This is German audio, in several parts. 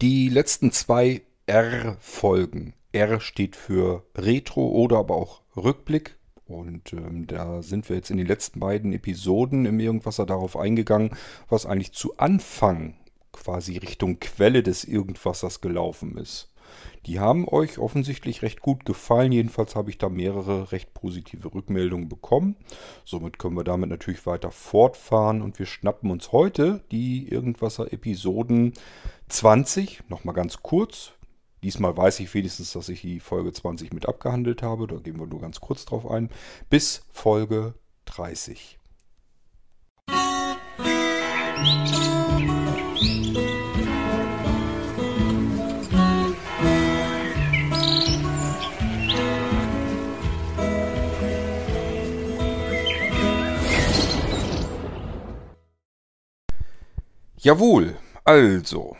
Die letzten zwei R-Folgen. R steht für Retro oder aber auch Rückblick. Und ähm, da sind wir jetzt in den letzten beiden Episoden im Irgendwasser darauf eingegangen, was eigentlich zu Anfang quasi Richtung Quelle des Irgendwassers gelaufen ist. Die haben euch offensichtlich recht gut gefallen. Jedenfalls habe ich da mehrere recht positive Rückmeldungen bekommen. Somit können wir damit natürlich weiter fortfahren und wir schnappen uns heute die Irgendwasser-Episoden 20. Nochmal ganz kurz. Diesmal weiß ich wenigstens, dass ich die Folge 20 mit abgehandelt habe. Da gehen wir nur ganz kurz drauf ein. Bis Folge 30. Jawohl, also,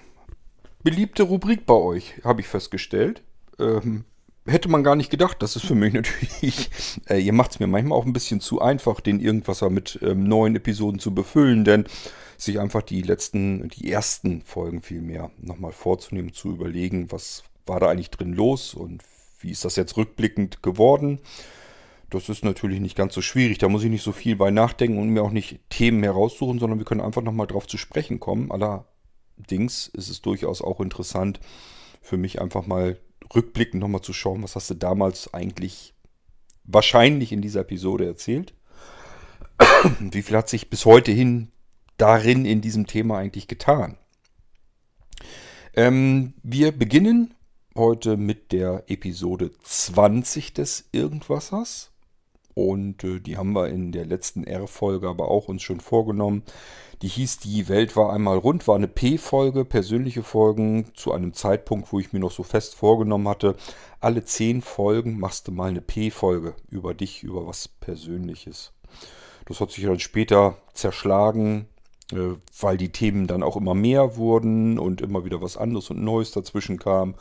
beliebte Rubrik bei euch, habe ich festgestellt. Ähm, hätte man gar nicht gedacht. Das ist für mich natürlich, äh, ihr macht es mir manchmal auch ein bisschen zu einfach, den Irgendwasser mit ähm, neuen Episoden zu befüllen, denn sich einfach die letzten, die ersten Folgen vielmehr nochmal vorzunehmen, zu überlegen, was war da eigentlich drin los und wie ist das jetzt rückblickend geworden. Das ist natürlich nicht ganz so schwierig. Da muss ich nicht so viel bei nachdenken und mir auch nicht Themen heraussuchen, sondern wir können einfach nochmal drauf zu sprechen kommen. Allerdings ist es durchaus auch interessant für mich einfach mal rückblickend nochmal zu schauen, was hast du damals eigentlich wahrscheinlich in dieser Episode erzählt. Wie viel hat sich bis heute hin darin in diesem Thema eigentlich getan? Ähm, wir beginnen heute mit der Episode 20 des Irgendwassers. Und äh, die haben wir in der letzten R-Folge aber auch uns schon vorgenommen. Die hieß Die Welt war einmal rund, war eine P-Folge, persönliche Folgen zu einem Zeitpunkt, wo ich mir noch so fest vorgenommen hatte, alle zehn Folgen machst du mal eine P-Folge über dich, über was Persönliches. Das hat sich dann später zerschlagen, äh, weil die Themen dann auch immer mehr wurden und immer wieder was anderes und Neues dazwischen kam.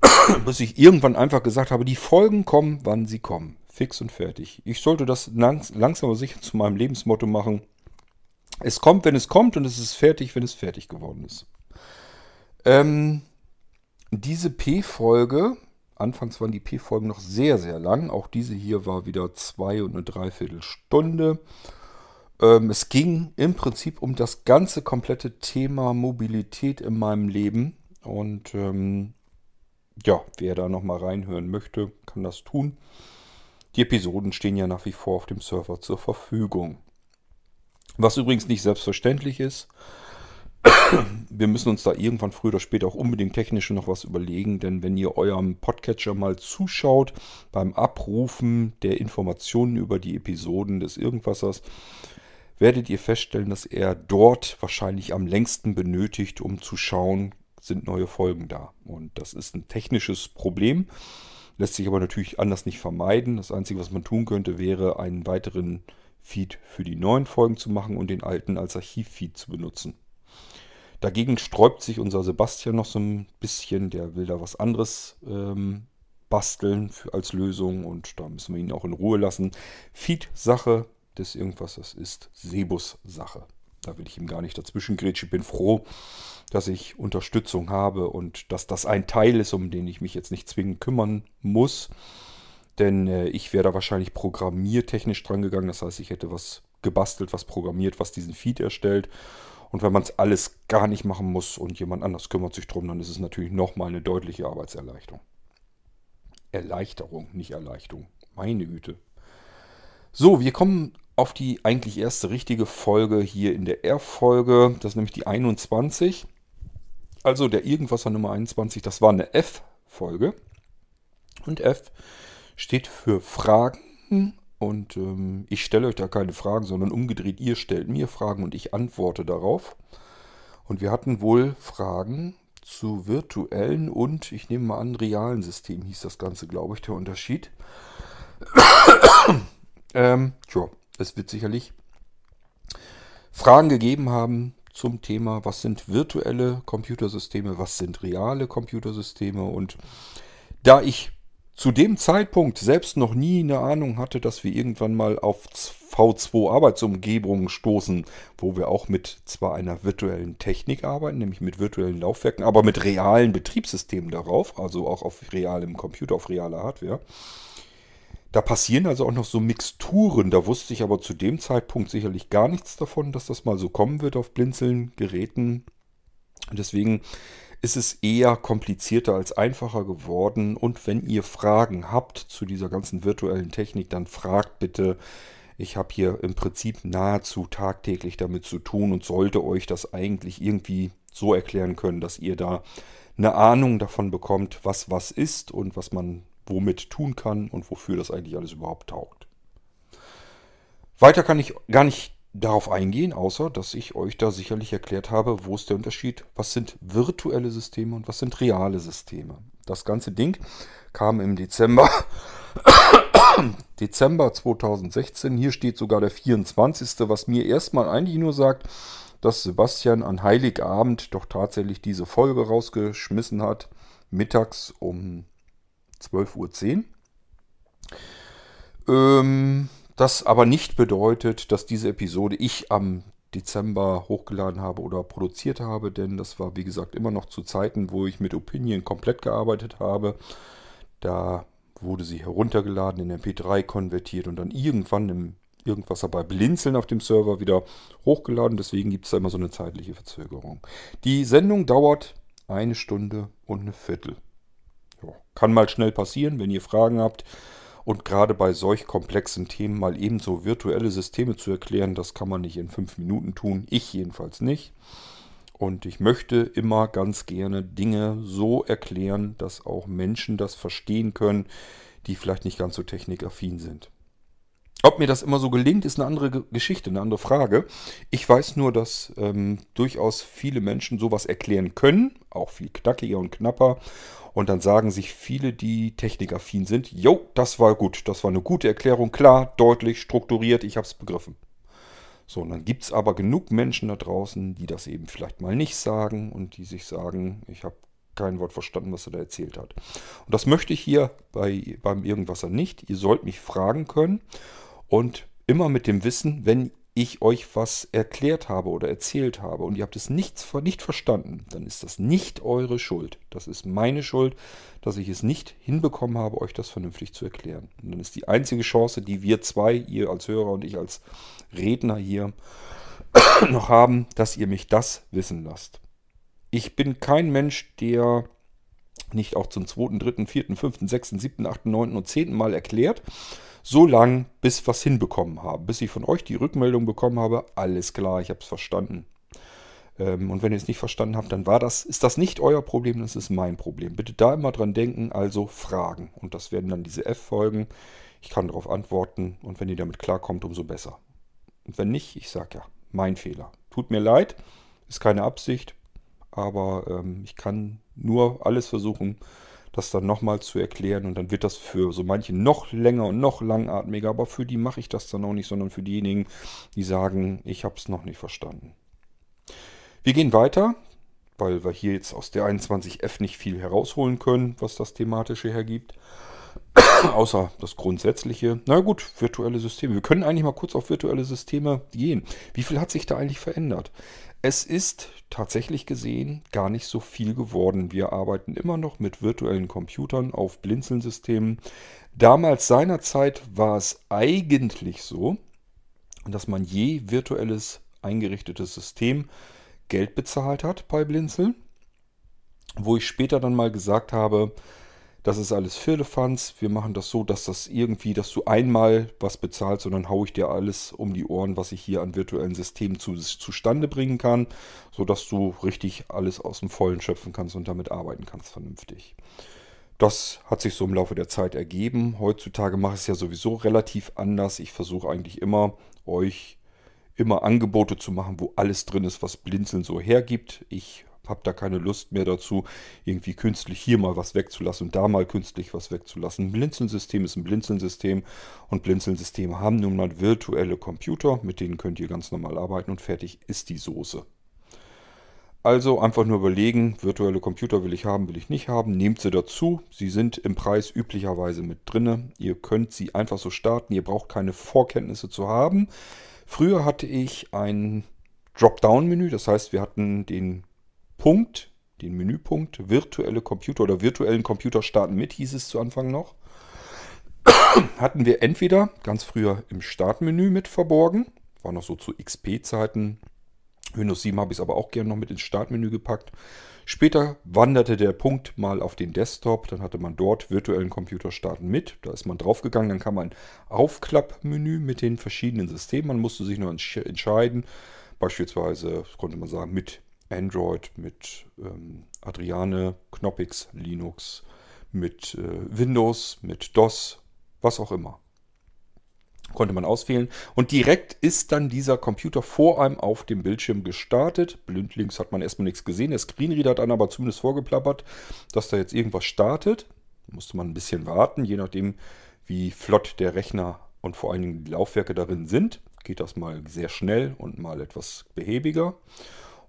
Bis ich irgendwann einfach gesagt habe, die Folgen kommen, wann sie kommen. Fix und fertig. Ich sollte das langsam aber sicher zu meinem Lebensmotto machen. Es kommt, wenn es kommt und es ist fertig, wenn es fertig geworden ist. Ähm, diese P-Folge, anfangs waren die P-Folgen noch sehr, sehr lang. Auch diese hier war wieder zwei und eine Dreiviertelstunde. Ähm, es ging im Prinzip um das ganze komplette Thema Mobilität in meinem Leben. Und ähm, ja, wer da nochmal reinhören möchte, kann das tun. Die Episoden stehen ja nach wie vor auf dem Server zur Verfügung. Was übrigens nicht selbstverständlich ist. Wir müssen uns da irgendwann früher oder später auch unbedingt technisch noch was überlegen, denn wenn ihr eurem Podcatcher mal zuschaut beim Abrufen der Informationen über die Episoden des Irgendwassers, werdet ihr feststellen, dass er dort wahrscheinlich am längsten benötigt, um zu schauen, sind neue Folgen da. Und das ist ein technisches Problem. Lässt sich aber natürlich anders nicht vermeiden. Das Einzige, was man tun könnte, wäre einen weiteren Feed für die neuen Folgen zu machen und den alten als Archivfeed zu benutzen. Dagegen sträubt sich unser Sebastian noch so ein bisschen. Der will da was anderes ähm, basteln für, als Lösung und da müssen wir ihn auch in Ruhe lassen. Feed-Sache des irgendwas, das ist Sebus-Sache. Da will ich ihm gar nicht dazwischen grätschen. Ich bin froh, dass ich Unterstützung habe und dass das ein Teil ist, um den ich mich jetzt nicht zwingend kümmern muss. Denn äh, ich wäre da wahrscheinlich programmiertechnisch dran gegangen. Das heißt, ich hätte was gebastelt, was programmiert, was diesen Feed erstellt. Und wenn man es alles gar nicht machen muss und jemand anders kümmert sich drum, dann ist es natürlich nochmal eine deutliche Arbeitserleichterung. Erleichterung, nicht Erleichterung. Meine Güte. So, wir kommen auf die eigentlich erste richtige Folge hier in der R-Folge. Das ist nämlich die 21. Also der Irgendwasser Nummer 21, das war eine F-Folge. Und F steht für Fragen. Und ähm, ich stelle euch da keine Fragen, sondern umgedreht, ihr stellt mir Fragen und ich antworte darauf. Und wir hatten wohl Fragen zu virtuellen und, ich nehme mal an, realen Systemen hieß das Ganze, glaube ich, der Unterschied. ähm, tja, es wird sicherlich Fragen gegeben haben zum Thema, was sind virtuelle Computersysteme, was sind reale Computersysteme. Und da ich zu dem Zeitpunkt selbst noch nie eine Ahnung hatte, dass wir irgendwann mal auf V2 Arbeitsumgebungen stoßen, wo wir auch mit zwar einer virtuellen Technik arbeiten, nämlich mit virtuellen Laufwerken, aber mit realen Betriebssystemen darauf, also auch auf realem Computer, auf realer Hardware. Da passieren also auch noch so Mixturen. Da wusste ich aber zu dem Zeitpunkt sicherlich gar nichts davon, dass das mal so kommen wird auf Blinzeln-Geräten. Deswegen ist es eher komplizierter als einfacher geworden. Und wenn ihr Fragen habt zu dieser ganzen virtuellen Technik, dann fragt bitte. Ich habe hier im Prinzip nahezu tagtäglich damit zu tun und sollte euch das eigentlich irgendwie so erklären können, dass ihr da eine Ahnung davon bekommt, was was ist und was man womit tun kann und wofür das eigentlich alles überhaupt taugt. Weiter kann ich gar nicht darauf eingehen, außer dass ich euch da sicherlich erklärt habe, wo ist der Unterschied, was sind virtuelle Systeme und was sind reale Systeme. Das ganze Ding kam im Dezember, Dezember 2016. Hier steht sogar der 24. Was mir erstmal eigentlich nur sagt, dass Sebastian an Heiligabend doch tatsächlich diese Folge rausgeschmissen hat. Mittags um 12.10 Uhr. Ähm, das aber nicht bedeutet, dass diese Episode ich am Dezember hochgeladen habe oder produziert habe, denn das war wie gesagt immer noch zu Zeiten, wo ich mit Opinion komplett gearbeitet habe. Da wurde sie heruntergeladen, in MP3 konvertiert und dann irgendwann im irgendwas dabei blinzeln auf dem Server wieder hochgeladen. Deswegen gibt es da immer so eine zeitliche Verzögerung. Die Sendung dauert eine Stunde und eine Viertel. Kann mal schnell passieren, wenn ihr Fragen habt. Und gerade bei solch komplexen Themen mal ebenso virtuelle Systeme zu erklären, das kann man nicht in fünf Minuten tun. Ich jedenfalls nicht. Und ich möchte immer ganz gerne Dinge so erklären, dass auch Menschen das verstehen können, die vielleicht nicht ganz so technikaffin sind. Ob mir das immer so gelingt, ist eine andere Geschichte, eine andere Frage. Ich weiß nur, dass ähm, durchaus viele Menschen sowas erklären können, auch viel knackiger und knapper. Und dann sagen sich viele, die technikaffin sind, jo, das war gut, das war eine gute Erklärung, klar, deutlich, strukturiert, ich habe es begriffen. So, und dann gibt es aber genug Menschen da draußen, die das eben vielleicht mal nicht sagen und die sich sagen, ich habe kein Wort verstanden, was er da erzählt hat. Und das möchte ich hier bei, beim Irgendwasser nicht. Ihr sollt mich fragen können und immer mit dem Wissen, wenn ich euch was erklärt habe oder erzählt habe und ihr habt es nicht, nicht verstanden, dann ist das nicht eure Schuld. Das ist meine Schuld, dass ich es nicht hinbekommen habe, euch das vernünftig zu erklären. Und dann ist die einzige Chance, die wir zwei, ihr als Hörer und ich als Redner hier noch haben, dass ihr mich das wissen lasst. Ich bin kein Mensch, der nicht auch zum zweiten, dritten, vierten, fünften, sechsten, siebten, achten, neunten und zehnten Mal erklärt, so lang, bis was hinbekommen habe. Bis ich von euch die Rückmeldung bekommen habe, alles klar, ich habe es verstanden. Ähm, und wenn ihr es nicht verstanden habt, dann war das, ist das nicht euer Problem, das ist mein Problem. Bitte da immer dran denken, also Fragen. Und das werden dann diese F-Folgen. Ich kann darauf antworten und wenn ihr damit klarkommt, umso besser. Und wenn nicht, ich sage ja, mein Fehler. Tut mir leid, ist keine Absicht, aber ähm, ich kann nur alles versuchen, das dann nochmal zu erklären und dann wird das für so manche noch länger und noch langatmiger, aber für die mache ich das dann auch nicht, sondern für diejenigen, die sagen, ich habe es noch nicht verstanden. Wir gehen weiter, weil wir hier jetzt aus der 21F nicht viel herausholen können, was das thematische hergibt. Außer das Grundsätzliche. Na gut, virtuelle Systeme. Wir können eigentlich mal kurz auf virtuelle Systeme gehen. Wie viel hat sich da eigentlich verändert? Es ist tatsächlich gesehen gar nicht so viel geworden. Wir arbeiten immer noch mit virtuellen Computern auf Blinzeln-Systemen. Damals seinerzeit war es eigentlich so, dass man je virtuelles eingerichtetes System Geld bezahlt hat bei Blinzeln. Wo ich später dann mal gesagt habe, das ist alles Firlefanz. Wir machen das so, dass das irgendwie, dass du einmal was bezahlst und dann haue ich dir alles um die Ohren, was ich hier an virtuellen Systemen zu, zustande bringen kann, sodass du richtig alles aus dem Vollen schöpfen kannst und damit arbeiten kannst vernünftig. Das hat sich so im Laufe der Zeit ergeben. Heutzutage mache ich es ja sowieso relativ anders. Ich versuche eigentlich immer, euch immer Angebote zu machen, wo alles drin ist, was Blinzeln so hergibt. Ich habe da keine Lust mehr dazu, irgendwie künstlich hier mal was wegzulassen und da mal künstlich was wegzulassen. Ein Blinzeln-System ist ein Blinzeln-System und Blinzeln-Systeme haben nun mal virtuelle Computer, mit denen könnt ihr ganz normal arbeiten und fertig ist die Soße. Also einfach nur überlegen, virtuelle Computer will ich haben, will ich nicht haben. Nehmt sie dazu. Sie sind im Preis üblicherweise mit drinne. Ihr könnt sie einfach so starten. Ihr braucht keine Vorkenntnisse zu haben. Früher hatte ich ein Dropdown-Menü. Das heißt, wir hatten den Punkt, den Menüpunkt, virtuelle Computer oder virtuellen Computer starten mit, hieß es zu Anfang noch. hatten wir entweder ganz früher im Startmenü mit verborgen. War noch so zu XP-Zeiten Windows 7 habe ich es aber auch gerne noch mit ins Startmenü gepackt. Später wanderte der Punkt mal auf den Desktop, dann hatte man dort virtuellen Computer starten mit. Da ist man draufgegangen, dann kam ein Aufklappmenü mit den verschiedenen Systemen. Man musste sich nur entscheiden, beispielsweise konnte man sagen mit Android, mit ähm, Adriane, Knoppix, Linux, mit äh, Windows, mit DOS, was auch immer konnte man auswählen. Und direkt ist dann dieser Computer vor einem auf dem Bildschirm gestartet. Blindlings hat man erstmal nichts gesehen. Der Screenreader hat dann aber zumindest vorgeplappert, dass da jetzt irgendwas startet. Musste man ein bisschen warten, je nachdem, wie flott der Rechner und vor allen Dingen die Laufwerke darin sind. Geht das mal sehr schnell und mal etwas behäbiger.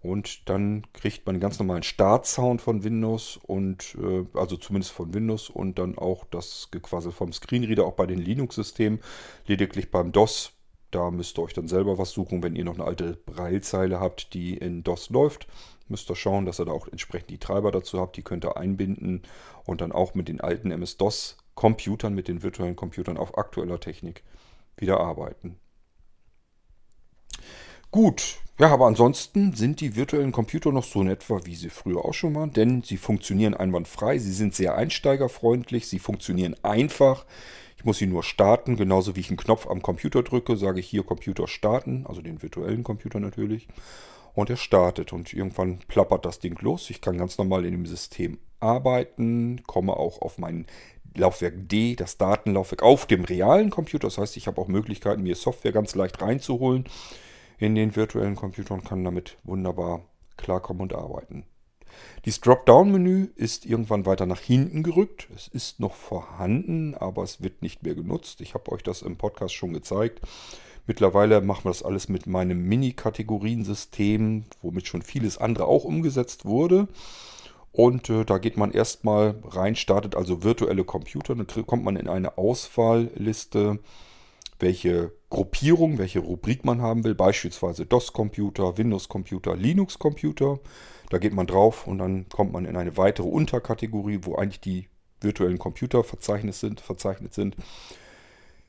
Und dann kriegt man den ganz normalen Startsound von Windows und äh, also zumindest von Windows und dann auch das Gequassel vom Screenreader auch bei den Linux-Systemen. Lediglich beim DOS, da müsst ihr euch dann selber was suchen, wenn ihr noch eine alte Braillezeile habt, die in DOS läuft. Müsst ihr schauen, dass ihr da auch entsprechend die Treiber dazu habt. Die könnt ihr einbinden und dann auch mit den alten MS-DOS-Computern, mit den virtuellen Computern auf aktueller Technik wieder arbeiten. Gut, ja, aber ansonsten sind die virtuellen Computer noch so in etwa, wie sie früher auch schon waren, denn sie funktionieren einwandfrei, sie sind sehr einsteigerfreundlich, sie funktionieren einfach. Ich muss sie nur starten, genauso wie ich einen Knopf am Computer drücke, sage ich hier Computer starten, also den virtuellen Computer natürlich. Und er startet und irgendwann plappert das Ding los. Ich kann ganz normal in dem System arbeiten, komme auch auf mein Laufwerk D, das Datenlaufwerk auf dem realen Computer. Das heißt, ich habe auch Möglichkeiten, mir Software ganz leicht reinzuholen in den virtuellen Computern kann damit wunderbar klarkommen und arbeiten. Dieses Dropdown-Menü ist irgendwann weiter nach hinten gerückt. Es ist noch vorhanden, aber es wird nicht mehr genutzt. Ich habe euch das im Podcast schon gezeigt. Mittlerweile machen wir das alles mit meinem Mini-Kategoriensystem, womit schon vieles andere auch umgesetzt wurde. Und äh, da geht man erstmal rein, startet also virtuelle Computer, dann kommt man in eine Auswahlliste welche Gruppierung, welche Rubrik man haben will. Beispielsweise DOS-Computer, Windows-Computer, Linux-Computer. Da geht man drauf und dann kommt man in eine weitere Unterkategorie, wo eigentlich die virtuellen Computer verzeichnet sind. Verzeichnet sind.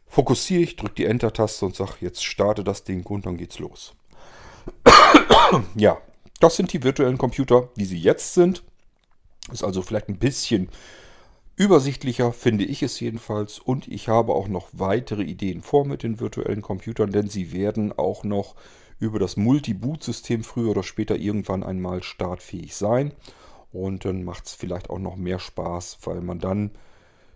Fokussiere ich, drücke die Enter-Taste und sage, jetzt starte das Ding und dann geht's los. ja, das sind die virtuellen Computer, wie sie jetzt sind. Ist also vielleicht ein bisschen Übersichtlicher finde ich es jedenfalls und ich habe auch noch weitere Ideen vor mit den virtuellen Computern, denn sie werden auch noch über das Multi-Boot-System früher oder später irgendwann einmal startfähig sein. Und dann macht es vielleicht auch noch mehr Spaß, weil man dann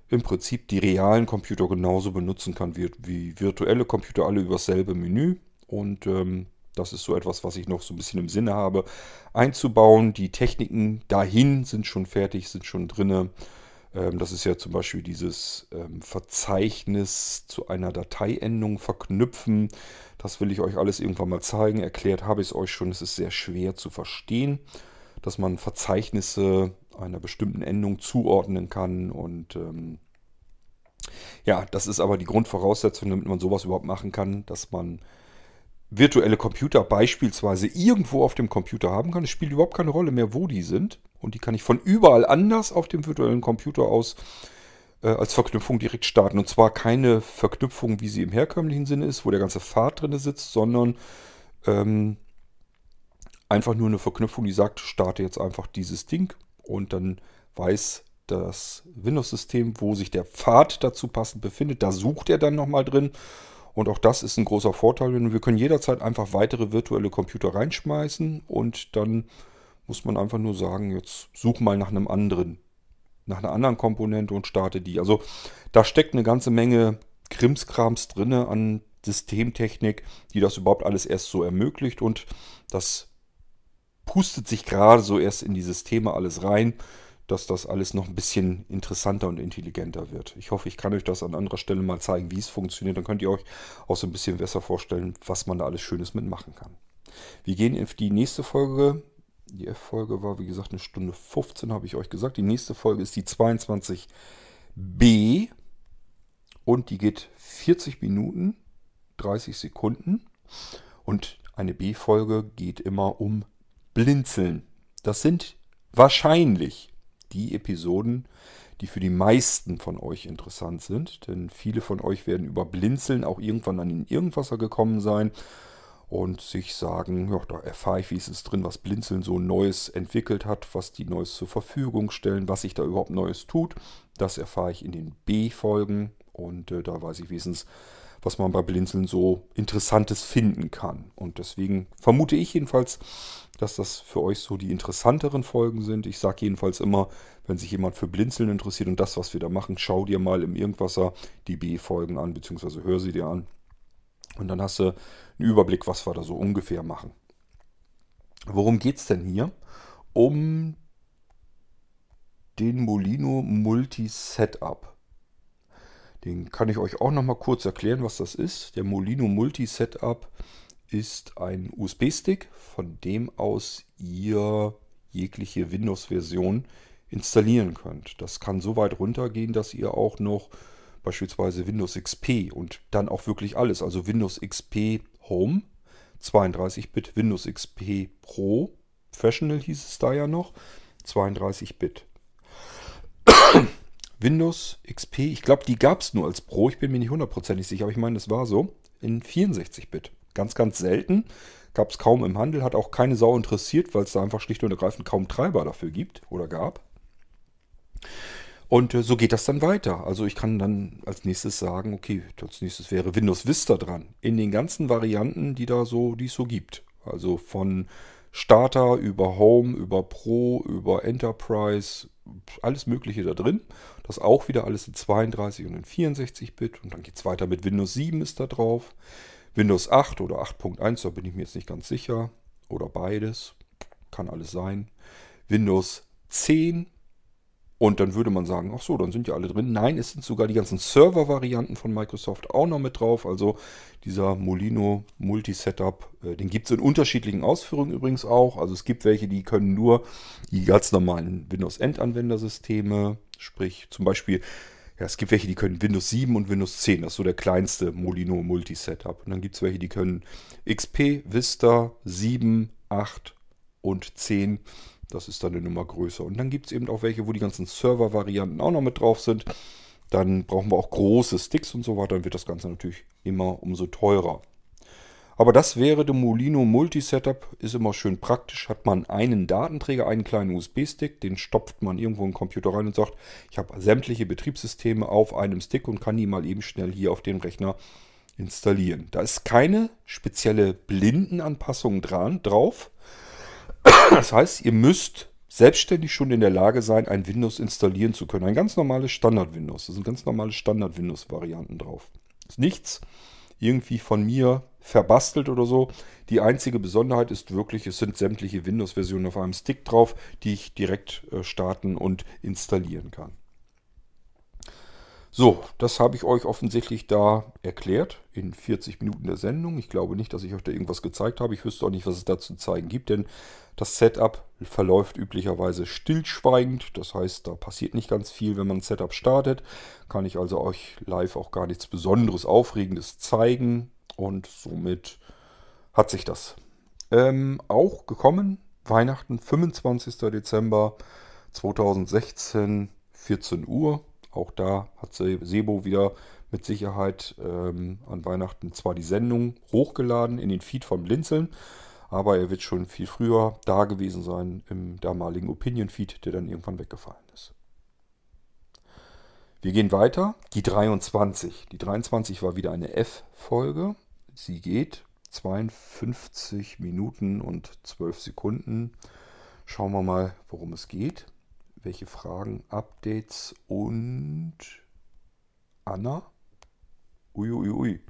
im Prinzip die realen Computer genauso benutzen kann wie, wie virtuelle Computer, alle über dasselbe Menü. Und ähm, das ist so etwas, was ich noch so ein bisschen im Sinne habe, einzubauen. Die Techniken dahin sind schon fertig, sind schon drinne. Ähm, das ist ja zum Beispiel dieses ähm, Verzeichnis zu einer Dateiendung verknüpfen. Das will ich euch alles irgendwann mal zeigen. Erklärt habe ich es euch schon. Es ist sehr schwer zu verstehen, dass man Verzeichnisse einer bestimmten Endung zuordnen kann. Und ähm, ja, das ist aber die Grundvoraussetzung, damit man sowas überhaupt machen kann, dass man virtuelle Computer beispielsweise irgendwo auf dem Computer haben kann. Es spielt überhaupt keine Rolle mehr, wo die sind. Und die kann ich von überall anders auf dem virtuellen Computer aus äh, als Verknüpfung direkt starten. Und zwar keine Verknüpfung, wie sie im herkömmlichen Sinne ist, wo der ganze Pfad drin sitzt, sondern ähm, einfach nur eine Verknüpfung, die sagt, starte jetzt einfach dieses Ding und dann weiß das Windows-System, wo sich der Pfad dazu passend befindet. Da sucht er dann nochmal drin. Und auch das ist ein großer Vorteil, wir können jederzeit einfach weitere virtuelle Computer reinschmeißen und dann muss man einfach nur sagen, jetzt such mal nach einem anderen, nach einer anderen Komponente und starte die. Also da steckt eine ganze Menge Krimskrams drin an Systemtechnik, die das überhaupt alles erst so ermöglicht und das pustet sich gerade so erst in die Systeme alles rein, dass das alles noch ein bisschen interessanter und intelligenter wird. Ich hoffe, ich kann euch das an anderer Stelle mal zeigen, wie es funktioniert. Dann könnt ihr euch auch so ein bisschen besser vorstellen, was man da alles Schönes mitmachen kann. Wir gehen in die nächste Folge Die F-Folge war, wie gesagt, eine Stunde 15, habe ich euch gesagt. Die nächste Folge ist die 22b und die geht 40 Minuten, 30 Sekunden. Und eine B-Folge geht immer um Blinzeln. Das sind wahrscheinlich die Episoden, die für die meisten von euch interessant sind. Denn viele von euch werden über Blinzeln auch irgendwann an den Irgendwasser gekommen sein und sich sagen, ja, da erfahre ich, wie ist es drin, was Blinzeln so Neues entwickelt hat, was die Neues zur Verfügung stellen, was sich da überhaupt Neues tut. Das erfahre ich in den B-Folgen und äh, da weiß ich wenigstens, was man bei Blinzeln so Interessantes finden kann. Und deswegen vermute ich jedenfalls, dass das für euch so die interessanteren Folgen sind. Ich sage jedenfalls immer, wenn sich jemand für Blinzeln interessiert und das, was wir da machen, schau dir mal im Irgendwasser die B-Folgen an, beziehungsweise hör sie dir an. Und dann hast du einen Überblick, was wir da so ungefähr machen. Worum geht es denn hier? Um den Molino Multi Setup. Den kann ich euch auch noch mal kurz erklären, was das ist. Der Molino Multi Setup ist ein USB-Stick, von dem aus ihr jegliche Windows-Version installieren könnt. Das kann so weit runtergehen, dass ihr auch noch beispielsweise Windows XP und dann auch wirklich alles, also Windows XP Home, 32-Bit, Windows XP Pro, Professional hieß es da ja noch, 32-Bit. Windows XP, ich glaube, die gab es nur als Pro, ich bin mir nicht hundertprozentig sicher, aber ich meine, das war so, in 64-Bit. Ganz, ganz selten, gab es kaum im Handel, hat auch keine Sau interessiert, weil es da einfach schlicht und ergreifend kaum Treiber dafür gibt oder gab. Und äh, so geht das dann weiter. Also ich kann dann als nächstes sagen, okay, als nächstes wäre Windows Vista dran. In den ganzen Varianten, die da so, die es so gibt. Also von Starter über Home, über Pro, über Enterprise, alles Mögliche da drin. Das auch wieder alles in 32 und in 64 Bit. Und dann geht es weiter mit Windows 7 ist da drauf. Windows 8 oder 8.1, da bin ich mir jetzt nicht ganz sicher. Oder beides. Kann alles sein. Windows 10 und dann würde man sagen, ach so, dann sind ja alle drin. Nein, es sind sogar die ganzen Server-Varianten von Microsoft auch noch mit drauf. Also dieser Molino Multi-Setup, äh, den gibt es in unterschiedlichen Ausführungen übrigens auch. Also es gibt welche, die können nur die ganz normalen Windows-End-Anwendersysteme, sprich zum Beispiel, ja, es gibt welche, die können Windows 7 und Windows 10. Das ist so der kleinste Molino Multi-Setup. Und dann gibt es welche, die können XP, Vista, 7, 8 und 10 das ist dann eine Nummer größer. Und dann gibt es eben auch welche, wo die ganzen Server-Varianten auch noch mit drauf sind. Dann brauchen wir auch große Sticks und so weiter. Dann wird das Ganze natürlich immer umso teurer. Aber das wäre der Molino Multi-Setup. Ist immer schön praktisch. Hat man einen Datenträger, einen kleinen USB-Stick. Den stopft man irgendwo in den Computer rein und sagt, ich habe sämtliche Betriebssysteme auf einem Stick und kann die mal eben schnell hier auf dem Rechner installieren. Da ist keine spezielle Blindenanpassung dran, drauf das heißt, ihr müsst selbstständig schon in der Lage sein, ein Windows installieren zu können. Ein ganz normales Standard-Windows. Das sind ganz normale Standard-Windows-Varianten drauf. Ist nichts irgendwie von mir verbastelt oder so. Die einzige Besonderheit ist wirklich, es sind sämtliche Windows-Versionen auf einem Stick drauf, die ich direkt äh, starten und installieren kann. So, das habe ich euch offensichtlich da erklärt in 40 Minuten der Sendung. Ich glaube nicht, dass ich euch da irgendwas gezeigt habe. Ich wüsste auch nicht, was es da zu zeigen gibt, denn das Setup verläuft üblicherweise stillschweigend. Das heißt, da passiert nicht ganz viel, wenn man ein Setup startet. Kann ich also euch live auch gar nichts Besonderes, Aufregendes zeigen. Und somit hat sich das. Ähm, auch gekommen, Weihnachten, 25. Dezember 2016, 14 Uhr. Auch da hat Sebo wieder mit Sicherheit ähm, an Weihnachten zwar die Sendung hochgeladen in den Feed von Blinzeln, aber er wird schon viel früher da gewesen sein im damaligen Opinion-Feed, der dann irgendwann weggefallen ist. Wir gehen weiter. Die 23. Die 23 war wieder eine F-Folge. Sie geht 52 Minuten und 12 Sekunden. Schauen wir mal, worum es geht welche Fragen, Updates und Anna. Uiuiui. Ui, ui.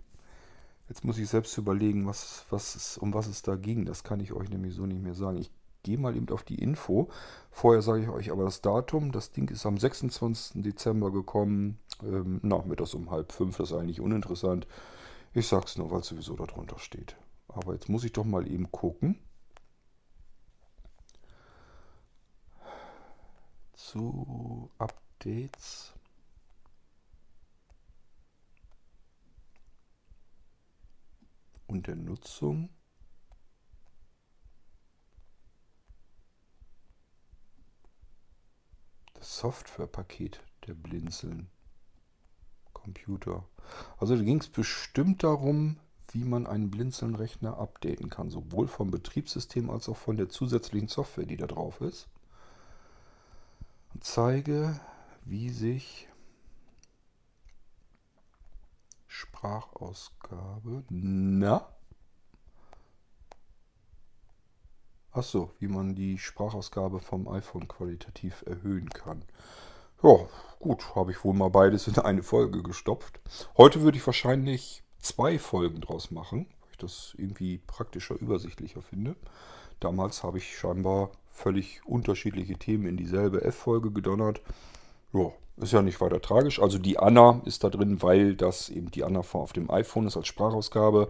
Jetzt muss ich selbst überlegen, was, was es, um was es da ging. Das kann ich euch nämlich so nicht mehr sagen. Ich gehe mal eben auf die Info. Vorher sage ich euch aber das Datum. Das Ding ist am 26. Dezember gekommen. Ähm, nachmittags um halb fünf. Das ist eigentlich uninteressant. Ich sage es nur, weil es sowieso darunter steht. Aber jetzt muss ich doch mal eben gucken. Zu Updates. Und der Nutzung. Das Softwarepaket der Blinzeln. Computer. Also da ging es bestimmt darum, wie man einen Blinzeln-Rechner updaten kann, sowohl vom Betriebssystem als auch von der zusätzlichen Software, die da drauf ist. Und zeige, wie sich Sprachausgabe, na? Achso, wie man die Sprachausgabe vom iPhone qualitativ erhöhen kann. Ja, gut, habe ich wohl mal beides in eine Folge gestopft. Heute würde ich wahrscheinlich zwei Folgen draus machen, weil ich das irgendwie praktischer, übersichtlicher finde. Damals habe ich scheinbar völlig unterschiedliche Themen in dieselbe F-Folge gedonnert. Ja, ist ja nicht weiter tragisch. Also die Anna ist da drin, weil das eben die Anna auf dem iPhone ist als Sprachausgabe.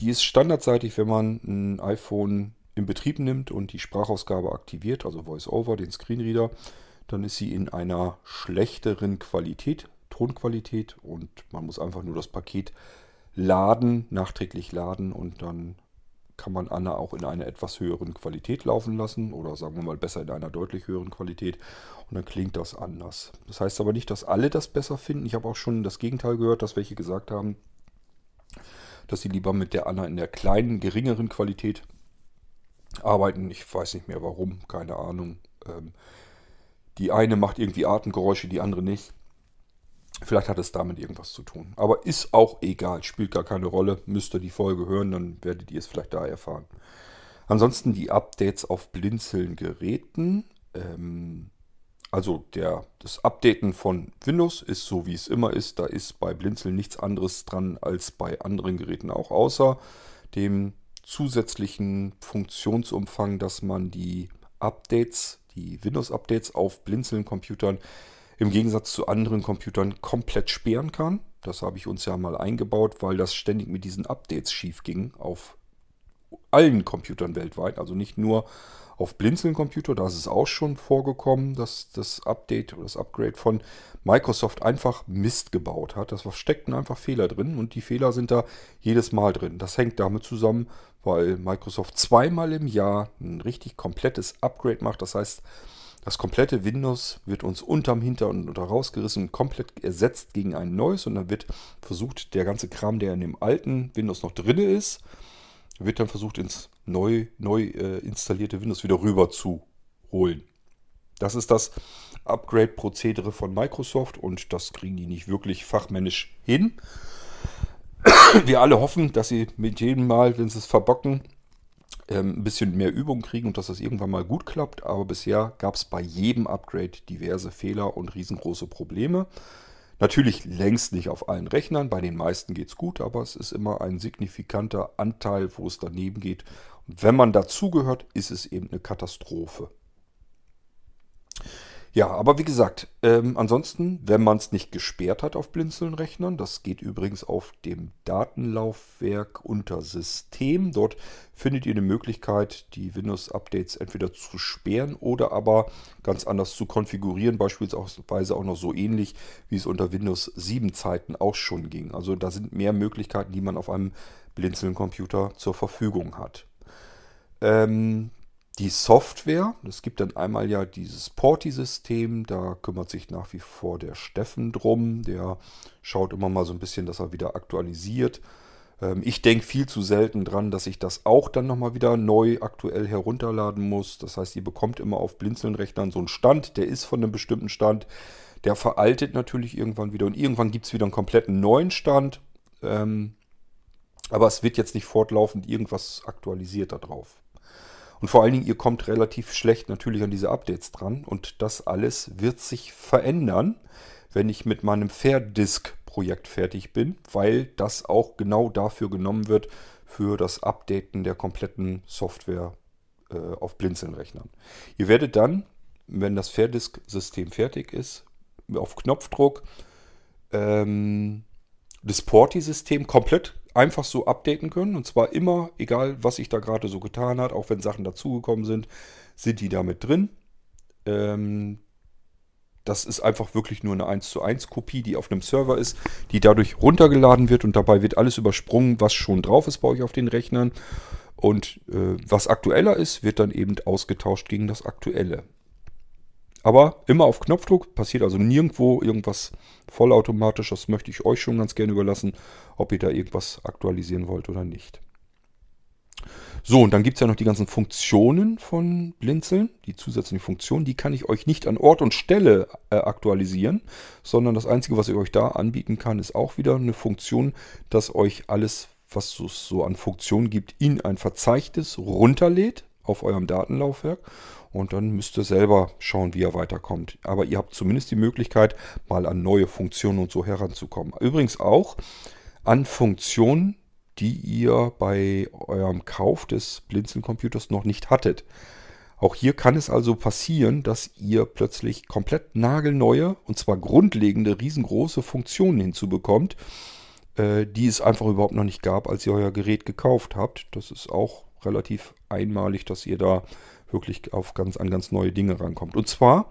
Die ist standardseitig, wenn man ein iPhone in Betrieb nimmt und die Sprachausgabe aktiviert, also VoiceOver, den Screenreader, dann ist sie in einer schlechteren Qualität, Tonqualität und man muss einfach nur das Paket laden, nachträglich laden und dann kann man Anna auch in einer etwas höheren Qualität laufen lassen oder sagen wir mal besser in einer deutlich höheren Qualität und dann klingt das anders. Das heißt aber nicht, dass alle das besser finden. Ich habe auch schon das Gegenteil gehört, dass welche gesagt haben, dass sie lieber mit der Anna in der kleinen, geringeren Qualität arbeiten. Ich weiß nicht mehr warum, keine Ahnung. Ähm, die eine macht irgendwie Atemgeräusche, die andere nicht. Vielleicht hat es damit irgendwas zu tun. Aber ist auch egal, spielt gar keine Rolle. Müsst ihr die Folge hören, dann werdet ihr es vielleicht da erfahren. Ansonsten die Updates auf Blinzeln-Geräten. Ähm, also der, das Updaten von Windows ist so, wie es immer ist. Da ist bei Blinzeln nichts anderes dran als bei anderen Geräten auch, außer dem zusätzlichen Funktionsumfang, dass man die Updates, die Windows-Updates auf Blinzeln-Computern im Gegensatz zu anderen Computern komplett sperren kann. Das habe ich uns ja mal eingebaut, weil das ständig mit diesen Updates schief ging auf allen Computern weltweit, also nicht nur auf Blinzeln-Computer, da ist es auch schon vorgekommen, dass das Update oder das Upgrade von Microsoft einfach Mist gebaut hat. Das steckten einfach Fehler drin und die Fehler sind da jedes Mal drin. Das hängt damit zusammen, weil Microsoft zweimal im Jahr ein richtig komplettes Upgrade macht. Das heißt, das komplette Windows wird uns unterm Hinter und unter rausgerissen komplett ersetzt gegen ein neues. Und dann wird versucht, der ganze Kram, der in dem alten Windows noch drin ist, wird dann versucht, ins neu, neu äh, installierte Windows wieder rüber zu holen. Das ist das Upgrade-Prozedere von Microsoft und das kriegen die nicht wirklich fachmännisch hin. Wir alle hoffen, dass sie mit jedem Mal, wenn sie es verbocken, ein bisschen mehr Übung kriegen und dass das irgendwann mal gut klappt. Aber bisher gab es bei jedem Upgrade diverse Fehler und riesengroße Probleme. Natürlich längst nicht auf allen Rechnern, bei den meisten geht es gut, aber es ist immer ein signifikanter Anteil, wo es daneben geht. Und wenn man dazugehört, ist es eben eine Katastrophe. Ja, aber wie gesagt, ähm, ansonsten, wenn man es nicht gesperrt hat auf Blinzeln-Rechnern, das geht übrigens auf dem Datenlaufwerk unter System. Dort findet ihr eine Möglichkeit, die Windows-Updates entweder zu sperren oder aber ganz anders zu konfigurieren, beispielsweise auch noch so ähnlich, wie es unter Windows 7 Zeiten auch schon ging. Also da sind mehr Möglichkeiten, die man auf einem Blinzeln-Computer zur Verfügung hat. Ähm, die Software, es gibt dann einmal ja dieses Porti-System, da kümmert sich nach wie vor der Steffen drum. Der schaut immer mal so ein bisschen, dass er wieder aktualisiert. Ähm, ich denke viel zu selten dran, dass ich das auch dann nochmal wieder neu aktuell herunterladen muss. Das heißt, ihr bekommt immer auf Blinzeln-Rechnern so einen Stand, der ist von einem bestimmten Stand. Der veraltet natürlich irgendwann wieder und irgendwann gibt es wieder einen kompletten neuen Stand. Ähm, aber es wird jetzt nicht fortlaufend irgendwas aktualisiert da drauf. Und vor allen Dingen, ihr kommt relativ schlecht natürlich an diese Updates dran. Und das alles wird sich verändern, wenn ich mit meinem Fairdisk-Projekt fertig bin, weil das auch genau dafür genommen wird, für das Updaten der kompletten Software äh, auf Blinzeln-Rechnern. Ihr werdet dann, wenn das Fairdisk-System fertig ist, auf Knopfdruck ähm, das Porti-System komplett einfach so updaten können. Und zwar immer, egal was sich da gerade so getan hat, auch wenn Sachen dazugekommen sind, sind die damit drin. Ähm, das ist einfach wirklich nur eine 1 zu 1 Kopie, die auf einem Server ist, die dadurch runtergeladen wird und dabei wird alles übersprungen, was schon drauf ist bei euch auf den Rechnern. Und äh, was aktueller ist, wird dann eben ausgetauscht gegen das aktuelle. Aber immer auf Knopfdruck, passiert also nirgendwo irgendwas vollautomatisch. Das möchte ich euch schon ganz gerne überlassen, ob ihr da irgendwas aktualisieren wollt oder nicht. So, und dann gibt es ja noch die ganzen Funktionen von Blinzeln, die zusätzlichen Funktionen. Die kann ich euch nicht an Ort und Stelle äh, aktualisieren, sondern das Einzige, was ich euch da anbieten kann, ist auch wieder eine Funktion, dass euch alles, was es so an Funktionen gibt, in ein Verzeichnis runterlädt auf eurem Datenlaufwerk. Und dann müsst ihr selber schauen, wie ihr weiterkommt. Aber ihr habt zumindest die Möglichkeit, mal an neue Funktionen und so heranzukommen. Übrigens auch an Funktionen, die ihr bei eurem Kauf des Blinzeln-Computers noch nicht hattet. Auch hier kann es also passieren, dass ihr plötzlich komplett nagelneue und zwar grundlegende, riesengroße Funktionen hinzubekommt, äh, die es einfach überhaupt noch nicht gab, als ihr euer Gerät gekauft habt. Das ist auch relativ einmalig, dass ihr da wirklich auf ganz, an ganz neue Dinge rankommt. Und zwar,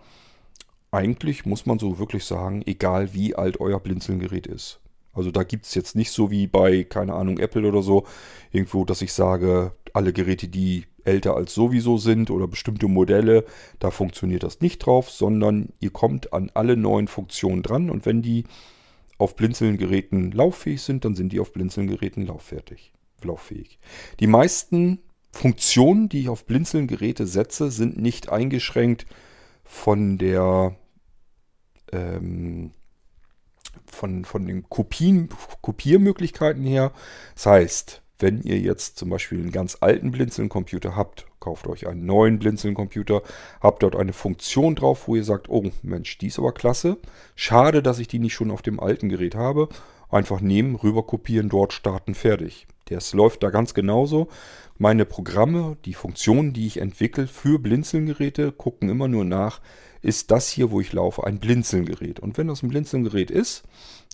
eigentlich muss man so wirklich sagen, egal wie alt euer Blinzelgerät ist. Also da gibt es jetzt nicht so wie bei, keine Ahnung, Apple oder so, irgendwo, dass ich sage, alle Geräte, die älter als sowieso sind oder bestimmte Modelle, da funktioniert das nicht drauf, sondern ihr kommt an alle neuen Funktionen dran und wenn die auf Blinzeln-Geräten lauffähig sind, dann sind die auf Blinzeln-Geräten lauffähig, lauffähig. Die meisten Funktionen, die ich auf Blinzeln-Geräte setze, sind nicht eingeschränkt von der ähm, von, von den Kopien, Kopiermöglichkeiten her. Das heißt, wenn ihr jetzt zum Beispiel einen ganz alten Blinzeln-Computer habt, kauft euch einen neuen Blinzeln-Computer, habt dort eine Funktion drauf, wo ihr sagt, oh Mensch, die ist aber klasse. Schade, dass ich die nicht schon auf dem alten Gerät habe. Einfach nehmen, rüber kopieren, dort starten, fertig. Das läuft da ganz genauso. Meine Programme, die Funktionen, die ich entwickle für Blinzeln-Geräte, gucken immer nur nach, ist das hier, wo ich laufe, ein Blinzelgerät. Und wenn das ein Blinzelgerät ist,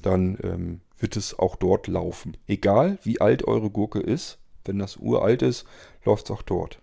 dann ähm, wird es auch dort laufen. Egal wie alt eure Gurke ist, wenn das uralt ist, läuft es auch dort.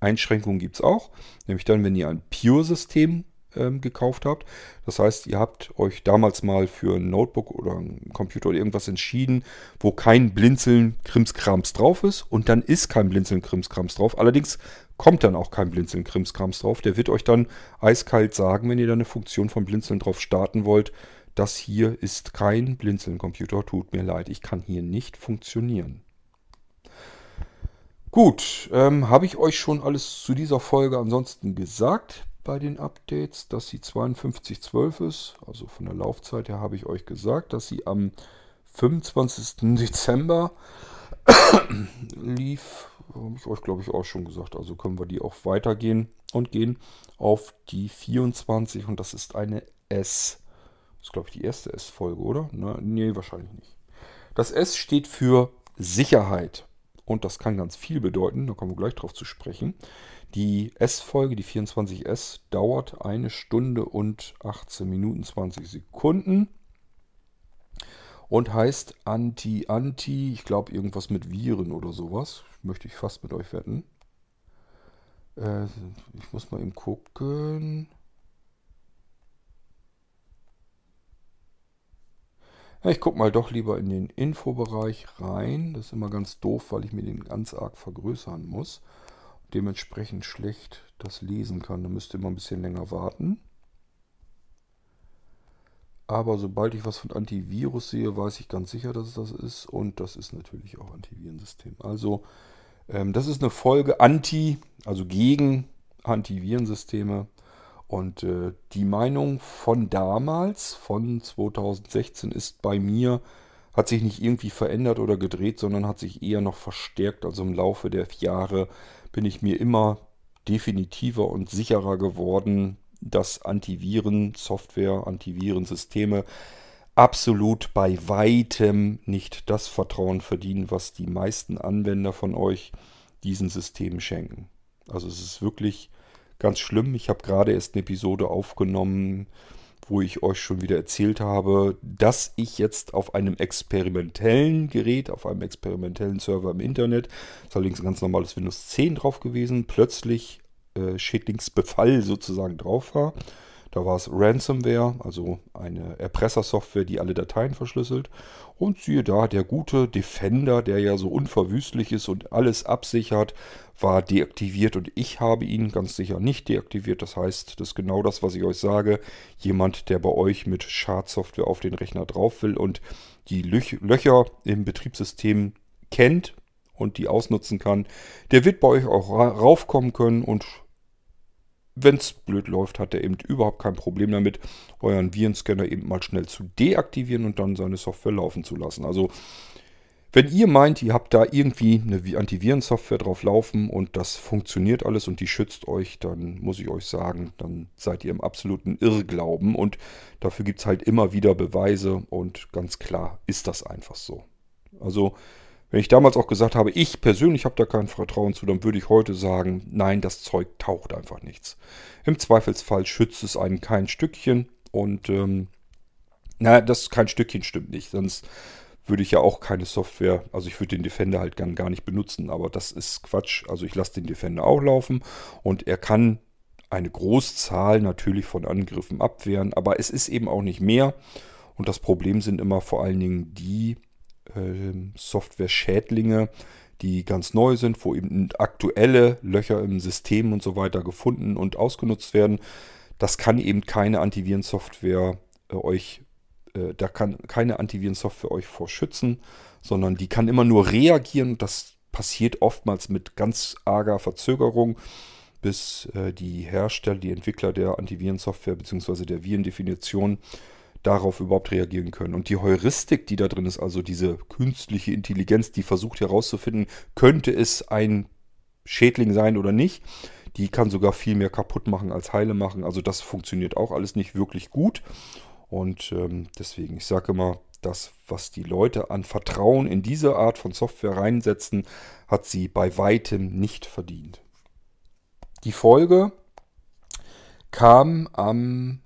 Einschränkungen gibt es auch, nämlich dann, wenn ihr ein Pure-System ähm, gekauft habt. Das heißt, ihr habt euch damals mal für ein Notebook oder ein Computer oder irgendwas entschieden, wo kein Blinzeln Krimskrams drauf ist und dann ist kein Blinzeln Krimskrams drauf. Allerdings kommt dann auch kein Blinzeln Krimskrams drauf. Der wird euch dann eiskalt sagen, wenn ihr da eine Funktion von Blinzeln drauf starten wollt, das hier ist kein Blinzeln-Computer, tut mir leid, ich kann hier nicht funktionieren. Gut, ähm, habe ich euch schon alles zu dieser Folge ansonsten gesagt bei den Updates, dass sie 5212 ist. Also von der Laufzeit her habe ich euch gesagt, dass sie am 25. Dezember lief. Habe ich euch, glaube ich, auch schon gesagt. Also können wir die auch weitergehen und gehen auf die 24 und das ist eine S. Das ist, glaube ich, die erste S-Folge, oder? Na, nee, wahrscheinlich nicht. Das S steht für Sicherheit. Und das kann ganz viel bedeuten, da kommen wir gleich drauf zu sprechen. Die S-Folge, die 24S, dauert eine Stunde und 18 Minuten 20 Sekunden und heißt Anti-Anti, ich glaube irgendwas mit Viren oder sowas. Möchte ich fast mit euch wetten. Äh, ich muss mal eben gucken. Ja, ich gucke mal doch lieber in den Infobereich rein. Das ist immer ganz doof, weil ich mir den ganz arg vergrößern muss dementsprechend schlecht das lesen kann. Da müsst ihr immer ein bisschen länger warten. Aber sobald ich was von Antivirus sehe, weiß ich ganz sicher, dass es das ist. Und das ist natürlich auch Antivirensystem. Also ähm, das ist eine Folge Anti, also gegen Antivirensysteme. Und äh, die Meinung von damals, von 2016, ist bei mir, hat sich nicht irgendwie verändert oder gedreht, sondern hat sich eher noch verstärkt. Also im Laufe der Jahre bin ich mir immer definitiver und sicherer geworden, dass Antiviren-Software, Antivirensysteme absolut bei weitem nicht das Vertrauen verdienen, was die meisten Anwender von euch diesen Systemen schenken. Also es ist wirklich ganz schlimm. Ich habe gerade erst eine Episode aufgenommen wo ich euch schon wieder erzählt habe, dass ich jetzt auf einem experimentellen Gerät, auf einem experimentellen Server im Internet, ist allerdings ein ganz normales Windows 10 drauf gewesen, plötzlich äh, Schädlingsbefall sozusagen drauf war. Da war es Ransomware, also eine Erpressersoftware, die alle Dateien verschlüsselt. Und siehe da, der gute Defender, der ja so unverwüstlich ist und alles absichert, war deaktiviert und ich habe ihn ganz sicher nicht deaktiviert. Das heißt, das ist genau das, was ich euch sage. Jemand, der bei euch mit Schadsoftware auf den Rechner drauf will und die Löcher im Betriebssystem kennt und die ausnutzen kann, der wird bei euch auch raufkommen können und wenn es blöd läuft, hat er eben überhaupt kein Problem damit, euren Virenscanner eben mal schnell zu deaktivieren und dann seine Software laufen zu lassen. Also wenn ihr meint, ihr habt da irgendwie eine Antivirensoftware drauf laufen und das funktioniert alles und die schützt euch, dann muss ich euch sagen, dann seid ihr im absoluten Irrglauben und dafür gibt es halt immer wieder Beweise und ganz klar ist das einfach so. Also wenn ich damals auch gesagt habe, ich persönlich habe da kein Vertrauen zu, dann würde ich heute sagen, nein, das Zeug taucht einfach nichts. Im Zweifelsfall schützt es einen kein Stückchen und ähm, naja, das kein Stückchen stimmt nicht, sonst würde ich ja auch keine Software, also ich würde den Defender halt gern gar nicht benutzen, aber das ist Quatsch. Also ich lasse den Defender auch laufen und er kann eine Großzahl natürlich von Angriffen abwehren, aber es ist eben auch nicht mehr. Und das Problem sind immer vor allen Dingen die Software-Schädlinge, die ganz neu sind, wo eben aktuelle Löcher im System und so weiter gefunden und ausgenutzt werden. Das kann eben keine Antivirensoftware äh, euch, äh, da kann keine Antivirensoftware euch vor schützen, sondern die kann immer nur reagieren. Das passiert oftmals mit ganz arger Verzögerung, bis äh, die Hersteller, die Entwickler der Antivirensoftware bzw. der Virendefinition darauf überhaupt reagieren können. Und die Heuristik, die da drin ist, also diese künstliche Intelligenz, die versucht herauszufinden, könnte es ein Schädling sein oder nicht, die kann sogar viel mehr kaputt machen als heile machen. Also das funktioniert auch alles nicht wirklich gut. Und ähm, deswegen, ich sage immer, das, was die Leute an Vertrauen in diese Art von Software reinsetzen, hat sie bei weitem nicht verdient. Die Folge kam am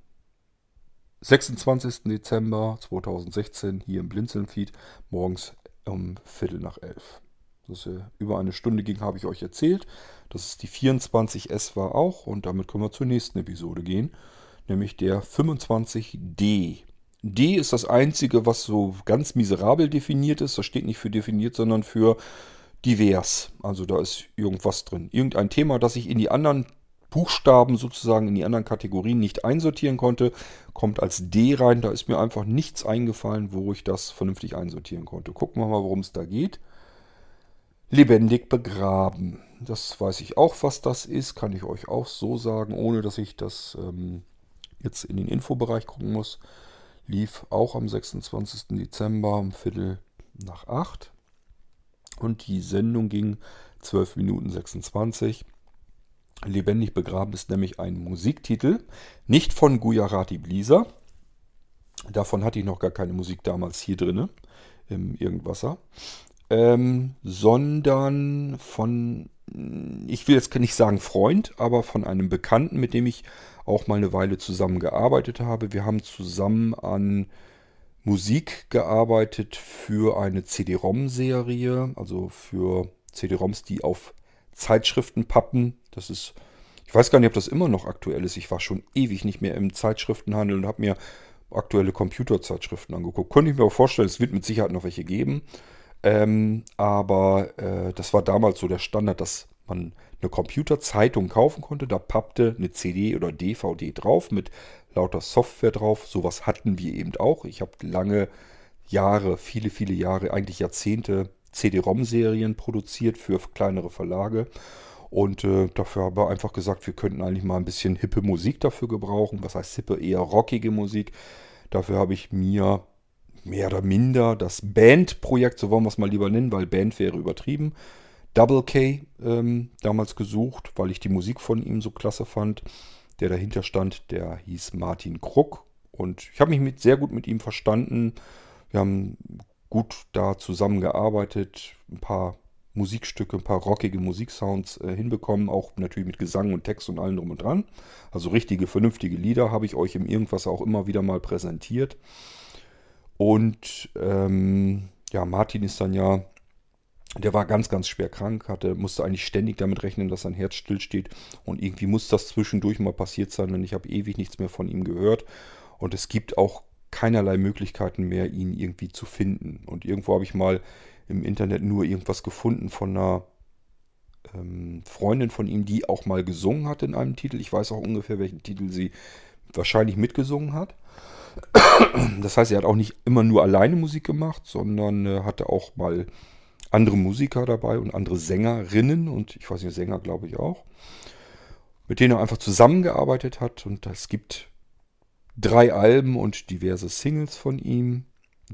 26. Dezember 2016 hier im Blinzeln-Feed morgens um Viertel nach elf. Dass er über eine Stunde ging, habe ich euch erzählt. Dass es die 24S war auch und damit können wir zur nächsten Episode gehen, nämlich der 25D. D ist das einzige, was so ganz miserabel definiert ist. Das steht nicht für definiert, sondern für divers. Also da ist irgendwas drin. Irgendein Thema, das sich in die anderen Buchstaben sozusagen in die anderen Kategorien nicht einsortieren konnte, kommt als D rein. Da ist mir einfach nichts eingefallen, wo ich das vernünftig einsortieren konnte. Gucken wir mal, worum es da geht. Lebendig begraben. Das weiß ich auch, was das ist. Kann ich euch auch so sagen, ohne dass ich das ähm, jetzt in den Infobereich gucken muss. Lief auch am 26. Dezember um Viertel nach acht. Und die Sendung ging 12 Minuten 26. Lebendig begraben ist nämlich ein Musiktitel, nicht von Gujarati Blisa. Davon hatte ich noch gar keine Musik damals hier drin im Irgendwasser. Ähm, sondern von, ich will jetzt nicht sagen Freund, aber von einem Bekannten, mit dem ich auch mal eine Weile zusammengearbeitet habe. Wir haben zusammen an Musik gearbeitet für eine CD-ROM-Serie, also für CD-ROMs, die auf Zeitschriftenpappen. Das ist, ich weiß gar nicht, ob das immer noch aktuell ist. Ich war schon ewig nicht mehr im Zeitschriftenhandel und habe mir aktuelle Computerzeitschriften angeguckt. Könnte ich mir auch vorstellen, es wird mit Sicherheit noch welche geben. Ähm, aber äh, das war damals so der Standard, dass man eine Computerzeitung kaufen konnte. Da pappte eine CD oder DVD drauf mit lauter Software drauf. Sowas hatten wir eben auch. Ich habe lange Jahre, viele, viele Jahre, eigentlich Jahrzehnte CD-ROM-Serien produziert für kleinere Verlage. Und äh, dafür haben wir einfach gesagt, wir könnten eigentlich mal ein bisschen hippe Musik dafür gebrauchen. Was heißt hippe? Eher rockige Musik. Dafür habe ich mir mehr oder minder das Bandprojekt, so wollen wir es mal lieber nennen, weil Band wäre übertrieben, Double K ähm, damals gesucht, weil ich die Musik von ihm so klasse fand. Der dahinter stand, der hieß Martin Krug. Und ich habe mich mit, sehr gut mit ihm verstanden. Wir haben gut da zusammengearbeitet, ein paar Musikstücke, ein paar rockige Musiksounds äh, hinbekommen, auch natürlich mit Gesang und Text und allem drum und dran. Also richtige, vernünftige Lieder habe ich euch im Irgendwas auch immer wieder mal präsentiert. Und ähm, ja, Martin ist dann ja Der war ganz, ganz schwer krank, hatte, musste eigentlich ständig damit rechnen, dass sein Herz stillsteht. Und irgendwie muss das zwischendurch mal passiert sein, denn ich habe ewig nichts mehr von ihm gehört. Und es gibt auch keinerlei Möglichkeiten mehr, ihn irgendwie zu finden. Und irgendwo habe ich mal im Internet nur irgendwas gefunden von einer ähm, Freundin von ihm, die auch mal gesungen hat in einem Titel. Ich weiß auch ungefähr, welchen Titel sie wahrscheinlich mitgesungen hat. Das heißt, er hat auch nicht immer nur alleine Musik gemacht, sondern äh, hatte auch mal andere Musiker dabei und andere Sängerinnen und ich weiß nicht, Sänger glaube ich auch, mit denen er einfach zusammengearbeitet hat. Und es gibt drei Alben und diverse Singles von ihm.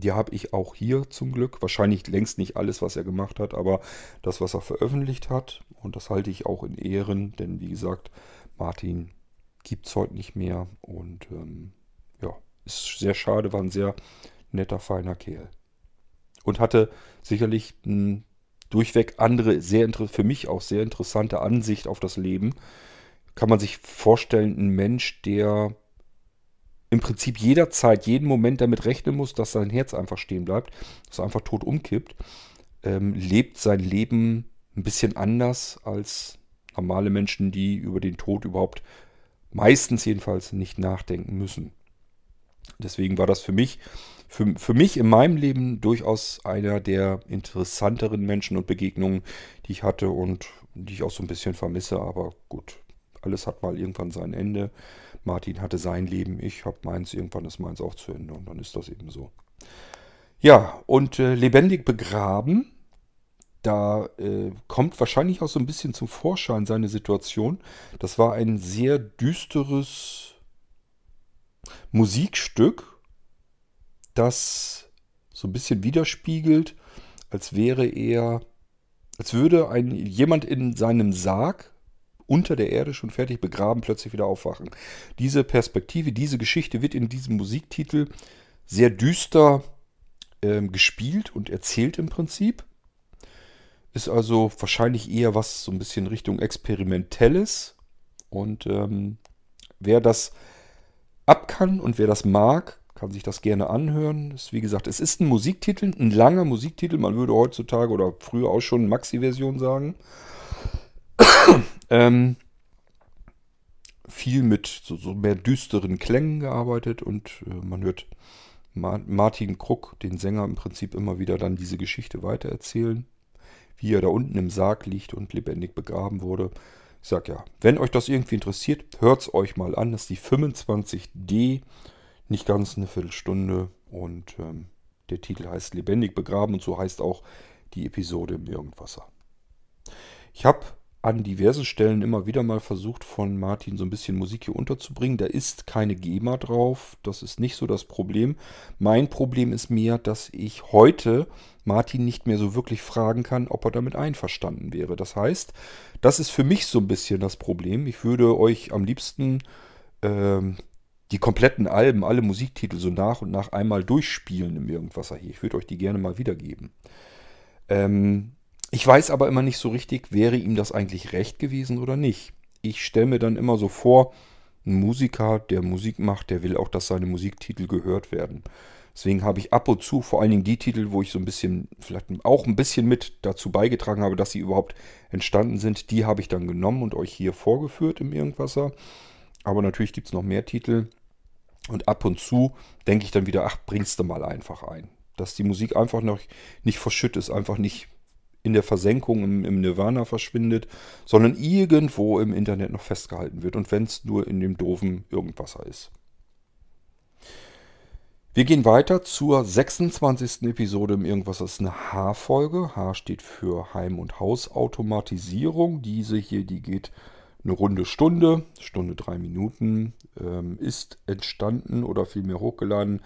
Die habe ich auch hier zum Glück. Wahrscheinlich längst nicht alles, was er gemacht hat, aber das, was er veröffentlicht hat. Und das halte ich auch in Ehren, denn wie gesagt, Martin gibt es heute nicht mehr. Und ähm, ja, ist sehr schade, war ein sehr netter, feiner Kerl. Und hatte sicherlich eine durchweg andere, sehr für mich auch sehr interessante Ansicht auf das Leben. Kann man sich vorstellen, ein Mensch, der im Prinzip jederzeit, jeden Moment damit rechnen muss, dass sein Herz einfach stehen bleibt, dass er einfach tot umkippt, ähm, lebt sein Leben ein bisschen anders als normale Menschen, die über den Tod überhaupt meistens jedenfalls nicht nachdenken müssen. Deswegen war das für mich, für, für mich in meinem Leben durchaus einer der interessanteren Menschen und Begegnungen, die ich hatte und die ich auch so ein bisschen vermisse. Aber gut, alles hat mal irgendwann sein Ende. Martin hatte sein Leben, ich habe meins, irgendwann ist meins auch zu Ende und dann ist das eben so. Ja, und äh, lebendig begraben, da äh, kommt wahrscheinlich auch so ein bisschen zum Vorschein seine Situation. Das war ein sehr düsteres Musikstück, das so ein bisschen widerspiegelt, als wäre er, als würde ein, jemand in seinem Sarg unter der Erde schon fertig begraben, plötzlich wieder aufwachen. Diese Perspektive, diese Geschichte wird in diesem Musiktitel sehr düster äh, gespielt und erzählt im Prinzip. Ist also wahrscheinlich eher was so ein bisschen Richtung Experimentelles. Und ähm, wer das ab kann und wer das mag, kann sich das gerne anhören. Ist, wie gesagt, es ist ein Musiktitel, ein langer Musiktitel. Man würde heutzutage oder früher auch schon Maxi-Version sagen. Ähm, viel mit so, so, mehr düsteren Klängen gearbeitet und äh, man hört Ma Martin Krug, den Sänger, im Prinzip immer wieder dann diese Geschichte weitererzählen, wie er da unten im Sarg liegt und lebendig begraben wurde. Ich sag ja, wenn euch das irgendwie interessiert, hört es euch mal an. Das ist die 25D, nicht ganz eine Viertelstunde und ähm, der Titel heißt Lebendig begraben und so heißt auch die Episode im Irgendwasser. Ich habe an diversen Stellen immer wieder mal versucht, von Martin so ein bisschen Musik hier unterzubringen. Da ist keine GEMA drauf. Das ist nicht so das Problem. Mein Problem ist mehr, dass ich heute Martin nicht mehr so wirklich fragen kann, ob er damit einverstanden wäre. Das heißt, das ist für mich so ein bisschen das Problem. Ich würde euch am liebsten ähm, die kompletten Alben, alle Musiktitel so nach und nach einmal durchspielen im Irgendwasser hier. Ich würde euch die gerne mal wiedergeben. Ähm, ich weiß aber immer nicht so richtig, wäre ihm das eigentlich recht gewesen oder nicht. Ich stelle mir dann immer so vor, ein Musiker, der Musik macht, der will auch, dass seine Musiktitel gehört werden. Deswegen habe ich ab und zu vor allen Dingen die Titel, wo ich so ein bisschen, vielleicht auch ein bisschen mit dazu beigetragen habe, dass sie überhaupt entstanden sind, die habe ich dann genommen und euch hier vorgeführt im Irgendwasser. Aber natürlich gibt es noch mehr Titel. Und ab und zu denke ich dann wieder, ach, bringst du mal einfach ein. Dass die Musik einfach noch nicht verschüttet ist, einfach nicht in der Versenkung im, im Nirvana verschwindet, sondern irgendwo im Internet noch festgehalten wird und wenn es nur in dem doofen Irgendwasser ist. Wir gehen weiter zur 26. Episode im Irgendwas. Das ist eine H-Folge. H steht für Heim- und Hausautomatisierung. Diese hier, die geht eine runde Stunde, Stunde drei Minuten, ähm, ist entstanden oder vielmehr hochgeladen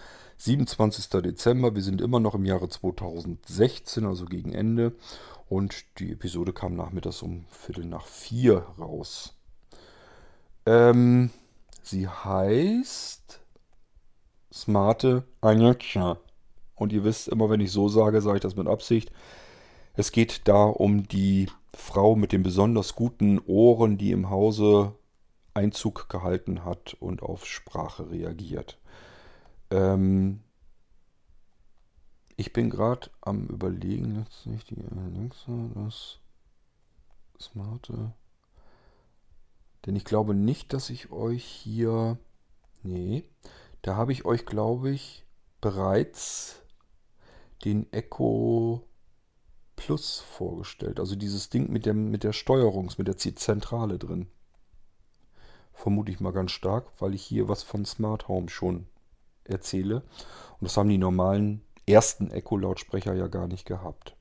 27. Dezember. Wir sind immer noch im Jahre 2016, also gegen Ende. Und die Episode kam nachmittags um Viertel nach vier raus. Ähm, sie heißt Smarte Anjatscha. Und ihr wisst immer, wenn ich so sage, sage ich das mit Absicht. Es geht da um die Frau mit den besonders guten Ohren, die im Hause Einzug gehalten hat und auf Sprache reagiert. Ähm, ich bin gerade am überlegen, letztlich die Alexa, das smarte. Denn ich glaube nicht, dass ich euch hier. Nee, da habe ich euch, glaube ich, bereits den Echo Plus vorgestellt. Also dieses Ding mit, dem, mit der Steuerungs-, mit der Zentrale drin. Vermute ich mal ganz stark, weil ich hier was von Smart Home schon erzähle. Und das haben die normalen ersten Echo-Lautsprecher ja gar nicht gehabt.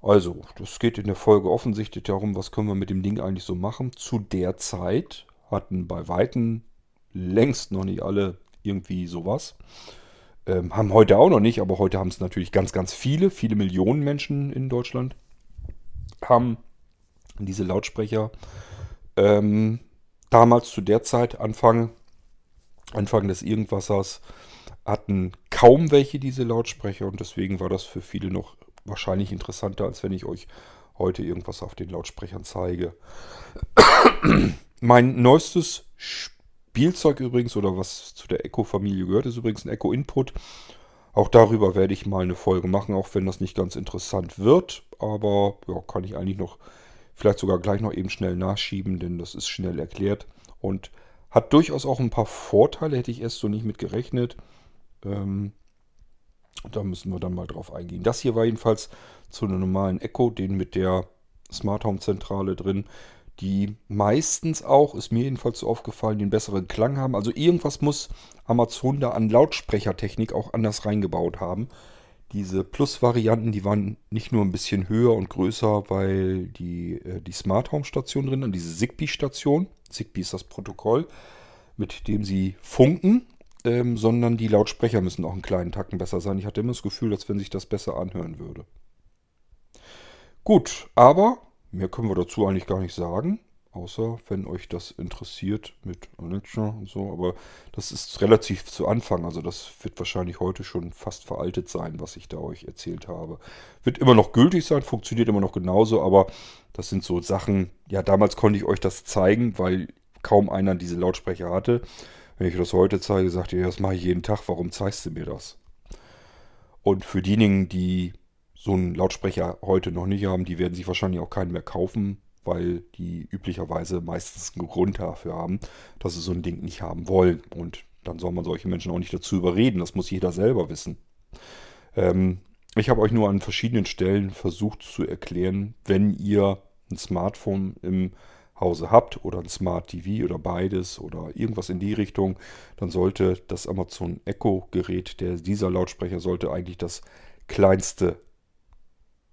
Also, das geht in der Folge offensichtlich darum, was können wir mit dem Ding eigentlich so machen. Zu der Zeit hatten bei Weitem längst noch nicht alle irgendwie sowas. Ähm, haben heute auch noch nicht, aber heute haben es natürlich ganz, ganz viele, viele Millionen Menschen in Deutschland haben diese Lautsprecher. Ähm, damals zu der Zeit, Anfang, Anfang des Irgendwassers, hatten kaum welche diese Lautsprecher und deswegen war das für viele noch wahrscheinlich interessanter, als wenn ich euch heute irgendwas auf den Lautsprechern zeige. mein neuestes Spiel Spielzeug übrigens oder was zu der Echo-Familie gehört, ist übrigens ein Echo Input. Auch darüber werde ich mal eine Folge machen, auch wenn das nicht ganz interessant wird. Aber ja, kann ich eigentlich noch vielleicht sogar gleich noch eben schnell nachschieben, denn das ist schnell erklärt und hat durchaus auch ein paar Vorteile, hätte ich erst so nicht mit gerechnet. Ähm, da müssen wir dann mal drauf eingehen. Das hier war jedenfalls zu einem normalen Echo, den mit der Smart Home Zentrale drin die meistens auch, ist mir jedenfalls so aufgefallen, den besseren Klang haben. Also irgendwas muss Amazon da an Lautsprechertechnik auch anders reingebaut haben. Diese Plus-Varianten, die waren nicht nur ein bisschen höher und größer, weil die, äh, die Smart Home Station drin diese Zigbee-Station. Zigbee ist das Protokoll, mit dem sie funken, ähm, sondern die Lautsprecher müssen auch einen kleinen Tacken besser sein. Ich hatte immer das Gefühl, als wenn sich das besser anhören würde. Gut, aber Mehr können wir dazu eigentlich gar nicht sagen, außer wenn euch das interessiert mit Alexa und so. Aber das ist relativ zu Anfang, also das wird wahrscheinlich heute schon fast veraltet sein, was ich da euch erzählt habe. Wird immer noch gültig sein, funktioniert immer noch genauso, aber das sind so Sachen, ja, damals konnte ich euch das zeigen, weil kaum einer diese Lautsprecher hatte. Wenn ich das heute zeige, sagt ihr, das mache ich jeden Tag, warum zeigst du mir das? Und für diejenigen, die so einen Lautsprecher heute noch nicht haben, die werden sich wahrscheinlich auch keinen mehr kaufen, weil die üblicherweise meistens einen Grund dafür haben, dass sie so ein Ding nicht haben wollen. Und dann soll man solche Menschen auch nicht dazu überreden. Das muss jeder selber wissen. Ähm, ich habe euch nur an verschiedenen Stellen versucht zu erklären, wenn ihr ein Smartphone im Hause habt oder ein Smart TV oder beides oder irgendwas in die Richtung, dann sollte das Amazon Echo Gerät, der dieser Lautsprecher sollte eigentlich das kleinste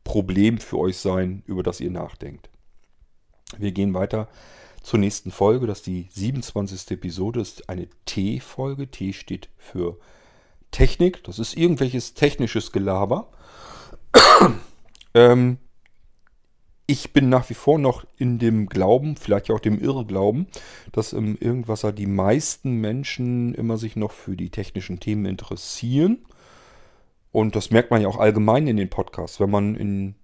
Problem für euch sein, über das ihr nachdenkt. Wir gehen weiter zur nächsten Folge. Das ist die 27. Episode. Das ist eine T-Folge. T steht für Technik. Das ist irgendwelches technisches Gelaber. ähm, ich bin nach wie vor noch in dem Glauben, vielleicht auch dem Irrglauben, dass im Irgendwasser die meisten Menschen immer sich noch für die technischen Themen interessieren und das merkt man ja auch allgemein in den Podcasts. Wenn man in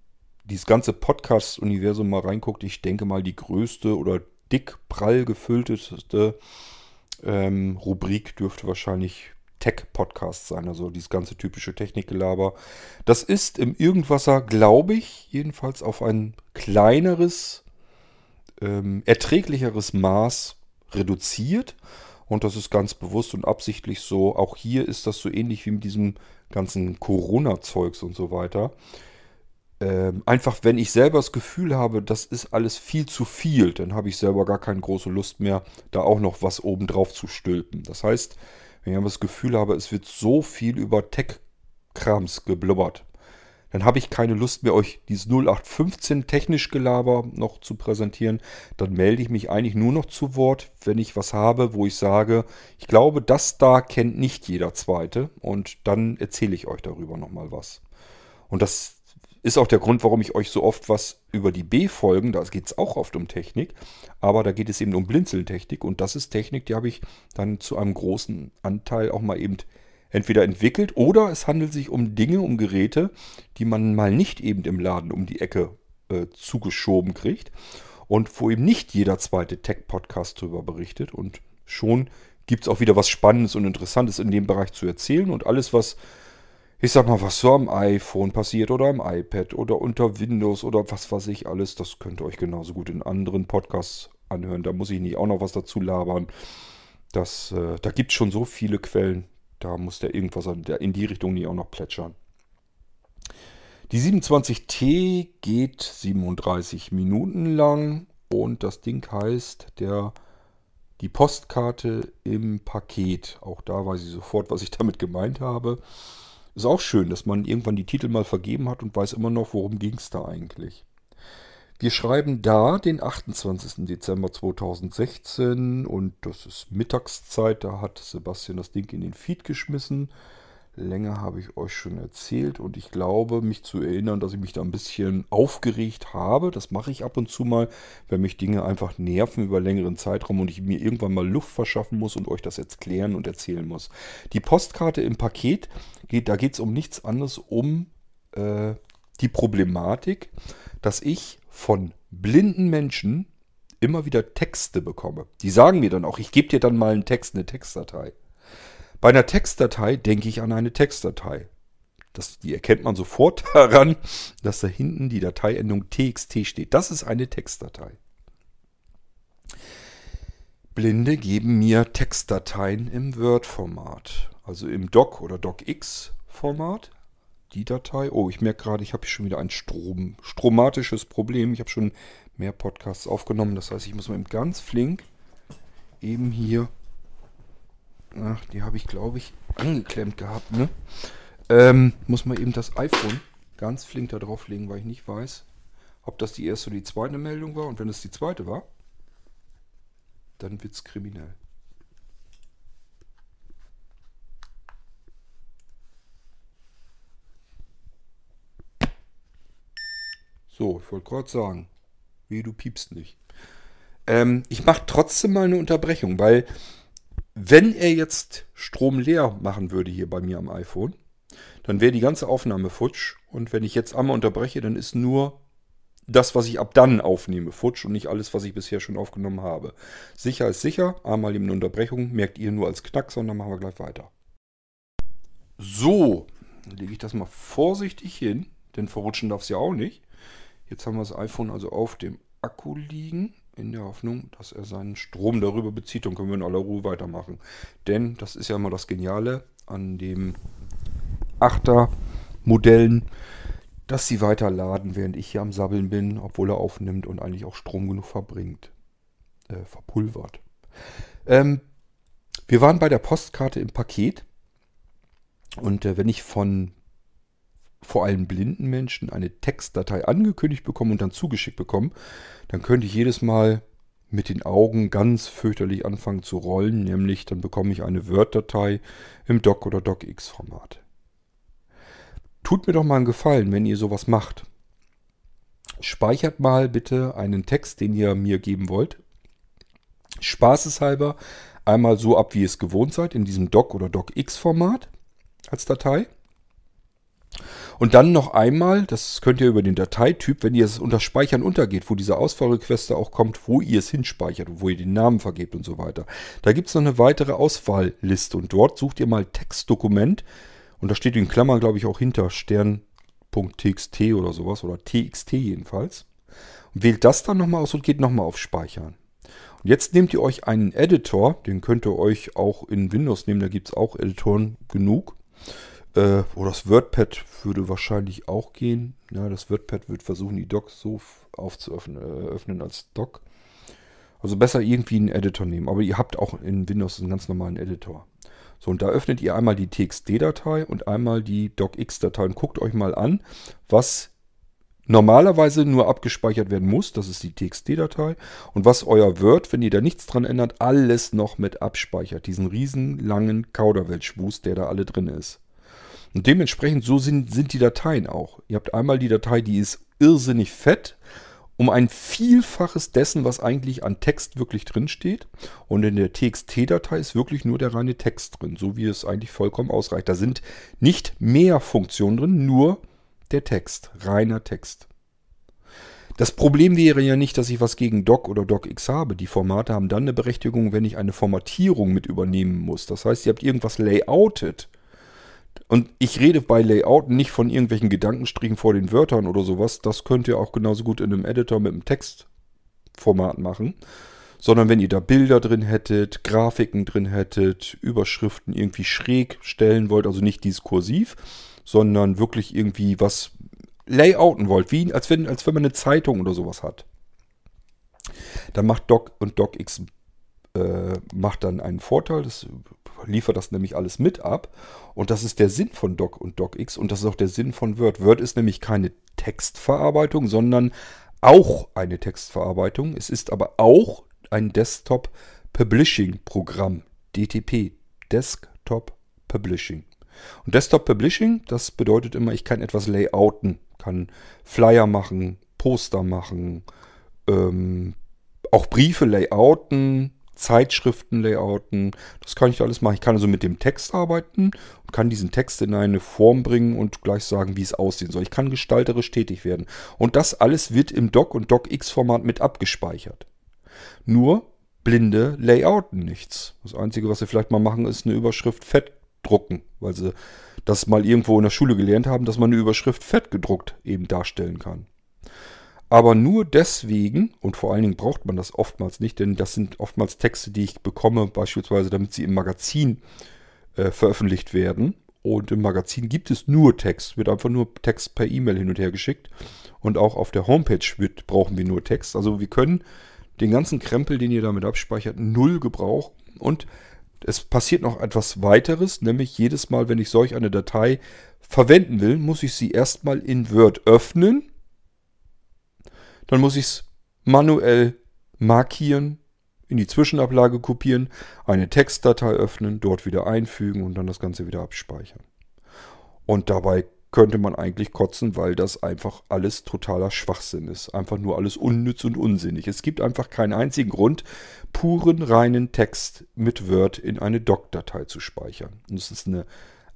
dieses ganze Podcast-Universum mal reinguckt, ich denke mal, die größte oder dick prall gefüllteste ähm, Rubrik dürfte wahrscheinlich Tech-Podcast sein, also dieses ganze typische Technikgelaber. Das ist im Irgendwasser, glaube ich, jedenfalls auf ein kleineres, ähm, erträglicheres Maß reduziert. Und das ist ganz bewusst und absichtlich so. Auch hier ist das so ähnlich wie mit diesem ganzen Corona-Zeugs und so weiter. Ähm, einfach, wenn ich selber das Gefühl habe, das ist alles viel zu viel, dann habe ich selber gar keine große Lust mehr, da auch noch was obendrauf zu stülpen. Das heißt, wenn ich das Gefühl habe, es wird so viel über Tech-Krams geblubbert, dann habe ich keine Lust mehr, euch dieses 0815 technisch Gelaber noch zu präsentieren. Dann melde ich mich eigentlich nur noch zu Wort, wenn ich was habe, wo ich sage, ich glaube, das da kennt nicht jeder Zweite. Und dann erzähle ich euch darüber nochmal was. Und das ist auch der Grund, warum ich euch so oft was über die B-Folgen, da geht es auch oft um Technik, aber da geht es eben um Blinzeltechnik und das ist Technik, die habe ich dann zu einem großen Anteil auch mal eben entweder entwickelt oder es handelt sich um Dinge, um Geräte, die man mal nicht eben im Laden um die Ecke äh, zugeschoben kriegt und wo eben nicht jeder zweite Tech-Podcast darüber berichtet und schon gibt es auch wieder was Spannendes und Interessantes in dem Bereich zu erzählen und alles, was ich sag mal, was so am iPhone passiert oder am iPad oder unter Windows oder was weiß ich alles, das könnt ihr euch genauso gut in anderen Podcasts anhören. Da muss ich nicht auch noch was dazu labern. Das, äh, da gibt es schon so viele Quellen, da muss der irgendwas in die Richtung nicht auch noch plätschern. Die 27T geht 37 Minuten lang und das Ding heißt der die Postkarte im Paket. Auch da weiß ich sofort, was ich damit gemeint habe. Ist auch schön, dass man irgendwann die Titel mal vergeben hat und weiß immer noch, worum ging es da eigentlich. Wir schreiben da den 28. Dezember 2016 und das ist Mittagszeit. Da hat Sebastian das Ding in den Feed geschmissen. Länger habe ich euch schon erzählt und ich glaube, mich zu erinnern, dass ich mich da ein bisschen aufgeregt habe. Das mache ich ab und zu mal, wenn mich Dinge einfach nerven über längeren Zeitraum und ich mir irgendwann mal Luft verschaffen muss und euch das jetzt klären und erzählen muss. Die Postkarte im Paket, da geht es um nichts anderes, um äh, die Problematik, dass ich von blinden Menschen immer wieder Texte bekomme. Die sagen mir dann auch, ich gebe dir dann mal einen Text, eine Textdatei. Bei einer Textdatei denke ich an eine Textdatei. Das, die erkennt man sofort daran, dass da hinten die Dateiendung txt steht. Das ist eine Textdatei. Blinde geben mir Textdateien im Word-Format, also im Doc- oder DocX-Format. Die Datei, oh, ich merke gerade, ich habe schon wieder ein Strom, stromatisches Problem. Ich habe schon mehr Podcasts aufgenommen, das heißt, ich muss mal eben ganz flink eben hier Ach, die habe ich, glaube ich, angeklemmt gehabt, ne? Ähm, muss man eben das iPhone ganz flink da drauf legen, weil ich nicht weiß, ob das die erste oder die zweite Meldung war. Und wenn es die zweite war, dann wird es kriminell. So, ich wollte gerade sagen, wie du piepst nicht. Ähm, ich mache trotzdem mal eine Unterbrechung, weil wenn er jetzt Strom leer machen würde hier bei mir am iPhone, dann wäre die ganze Aufnahme futsch. Und wenn ich jetzt einmal unterbreche, dann ist nur das, was ich ab dann aufnehme, futsch und nicht alles, was ich bisher schon aufgenommen habe. Sicher ist sicher. Einmal eben eine Unterbrechung. Merkt ihr nur als Knack, sondern machen wir gleich weiter. So, lege ich das mal vorsichtig hin, denn verrutschen darf es ja auch nicht. Jetzt haben wir das iPhone also auf dem Akku liegen in der Hoffnung, dass er seinen Strom darüber bezieht und können wir in aller Ruhe weitermachen. Denn das ist ja immer das Geniale an dem 8er Modellen, dass sie weiterladen, während ich hier am Sabbeln bin, obwohl er aufnimmt und eigentlich auch Strom genug verbringt. Äh, verpulvert. Ähm, wir waren bei der Postkarte im Paket. Und äh, wenn ich von vor allem blinden Menschen eine Textdatei angekündigt bekommen und dann zugeschickt bekommen, dann könnte ich jedes Mal mit den Augen ganz fürchterlich anfangen zu rollen, nämlich dann bekomme ich eine Word-Datei im Doc- oder DocX-Format. Tut mir doch mal einen Gefallen, wenn ihr sowas macht. Speichert mal bitte einen Text, den ihr mir geben wollt. Spaßeshalber einmal so ab, wie ihr es gewohnt seid, in diesem Doc- oder DocX-Format als Datei. Und dann noch einmal, das könnt ihr über den Dateityp, wenn ihr es unter Speichern untergeht, wo diese Auswahlrequeste auch kommt, wo ihr es hinspeichert und wo ihr den Namen vergebt und so weiter. Da gibt es noch eine weitere Auswahlliste und dort sucht ihr mal Textdokument und da steht in Klammern, glaube ich, auch hinter Stern.txt oder sowas oder txt jedenfalls. Und wählt das dann nochmal aus und geht nochmal auf Speichern. Und jetzt nehmt ihr euch einen Editor, den könnt ihr euch auch in Windows nehmen, da gibt es auch Editoren genug. Äh, oh, das WordPad würde wahrscheinlich auch gehen. Ja, das WordPad wird versuchen, die Docs so aufzuöffnen äh, öffnen als Doc. Also besser irgendwie einen Editor nehmen. Aber ihr habt auch in Windows einen ganz normalen Editor. So, und da öffnet ihr einmal die TXT-Datei und einmal die DocX-Datei und guckt euch mal an, was normalerweise nur abgespeichert werden muss. Das ist die TXT-Datei. Und was euer Word, wenn ihr da nichts dran ändert, alles noch mit abspeichert. Diesen riesen langen Kauderwelsch-Schwust, der da alle drin ist. Und dementsprechend so sind, sind die Dateien auch. Ihr habt einmal die Datei, die ist irrsinnig fett, um ein Vielfaches dessen, was eigentlich an Text wirklich drin steht. Und in der TXT-Datei ist wirklich nur der reine Text drin, so wie es eigentlich vollkommen ausreicht. Da sind nicht mehr Funktionen drin, nur der Text, reiner Text. Das Problem wäre ja nicht, dass ich was gegen Doc oder DocX habe. Die Formate haben dann eine Berechtigung, wenn ich eine Formatierung mit übernehmen muss. Das heißt, ihr habt irgendwas layoutet Und ich rede bei Layout nicht von irgendwelchen Gedankenstrichen vor den Wörtern oder sowas. Das könnt ihr auch genauso gut in einem Editor mit einem Textformat machen. Sondern wenn ihr da Bilder drin hättet, Grafiken drin hättet, Überschriften irgendwie schräg stellen wollt, also nicht diskursiv, sondern wirklich irgendwie was layouten wollt, wie als wenn, als wenn man eine Zeitung oder sowas hat. Dann macht Doc und DocX äh, macht dann einen Vorteil, das liefert das nämlich alles mit ab. Und das ist der Sinn von Doc und DocX und das ist auch der Sinn von Word. Word ist nämlich keine Textverarbeitung, sondern auch eine Textverarbeitung. Es ist aber auch ein Desktop Publishing Programm, DTP, Desktop Publishing. Und Desktop Publishing, das bedeutet immer, ich kann etwas layouten, kann Flyer machen, Poster machen, ähm, auch Briefe layouten, Zeitschriften layouten. Das kann ich alles machen. Ich kann also mit dem Text arbeiten und kann diesen Text in eine Form bringen und gleich sagen, wie es aussehen soll. Ich kann gestalterisch tätig werden. Und das alles wird im Doc und DocX-Format mit abgespeichert. Nur blinde layouten nichts. Das Einzige, was sie vielleicht mal machen, ist eine Überschrift fett drucken, weil sie das mal irgendwo in der Schule gelernt haben, dass man eine Überschrift fett gedruckt eben darstellen kann. Aber nur deswegen, und vor allen Dingen braucht man das oftmals nicht, denn das sind oftmals Texte, die ich bekomme, beispielsweise damit sie im Magazin äh, veröffentlicht werden. Und im Magazin gibt es nur Text, wird einfach nur Text per E-Mail hin und her geschickt. Und auch auf der Homepage wird, brauchen wir nur Text. Also wir können den ganzen Krempel, den ihr damit abspeichert, null gebrauchen. Und es passiert noch etwas weiteres, nämlich jedes Mal, wenn ich solch eine Datei verwenden will, muss ich sie erstmal in Word öffnen dann muss ich es manuell markieren, in die Zwischenablage kopieren, eine Textdatei öffnen, dort wieder einfügen und dann das Ganze wieder abspeichern. Und dabei könnte man eigentlich kotzen, weil das einfach alles totaler Schwachsinn ist. Einfach nur alles unnütz und unsinnig. Es gibt einfach keinen einzigen Grund, puren, reinen Text mit Word in eine Doc-Datei zu speichern. Und es ist eine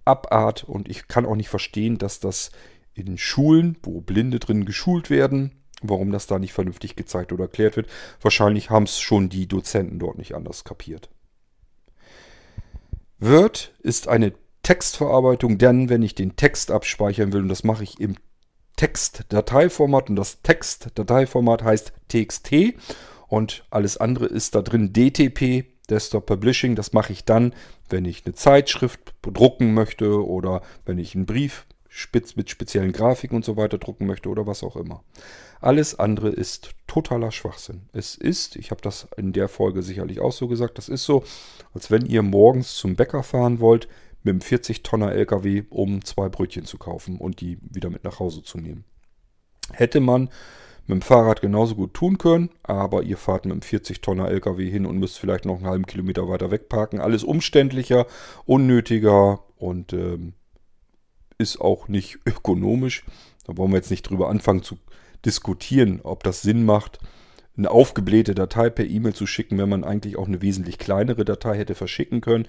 Abart und ich kann auch nicht verstehen, dass das in Schulen, wo Blinde drin geschult werden, warum das da nicht vernünftig gezeigt oder erklärt wird. Wahrscheinlich haben es schon die Dozenten dort nicht anders kapiert. Word ist eine Textverarbeitung, denn wenn ich den Text abspeichern will, und das mache ich im Textdateiformat, und das Textdateiformat heißt TXT, und alles andere ist da drin DTP, Desktop Publishing. Das mache ich dann, wenn ich eine Zeitschrift drucken möchte oder wenn ich einen Brief mit speziellen Grafiken und so weiter drucken möchte oder was auch immer. Alles andere ist totaler Schwachsinn. Es ist, ich habe das in der Folge sicherlich auch so gesagt, das ist so, als wenn ihr morgens zum Bäcker fahren wollt mit einem 40-Tonner LKW, um zwei Brötchen zu kaufen und die wieder mit nach Hause zu nehmen. Hätte man mit dem Fahrrad genauso gut tun können, aber ihr fahrt mit einem 40-Tonner LKW hin und müsst vielleicht noch einen halben Kilometer weiter wegparken. Alles umständlicher, unnötiger und ähm, ist auch nicht ökonomisch. Da wollen wir jetzt nicht drüber anfangen zu diskutieren, ob das Sinn macht, eine aufgeblähte Datei per E-Mail zu schicken, wenn man eigentlich auch eine wesentlich kleinere Datei hätte verschicken können.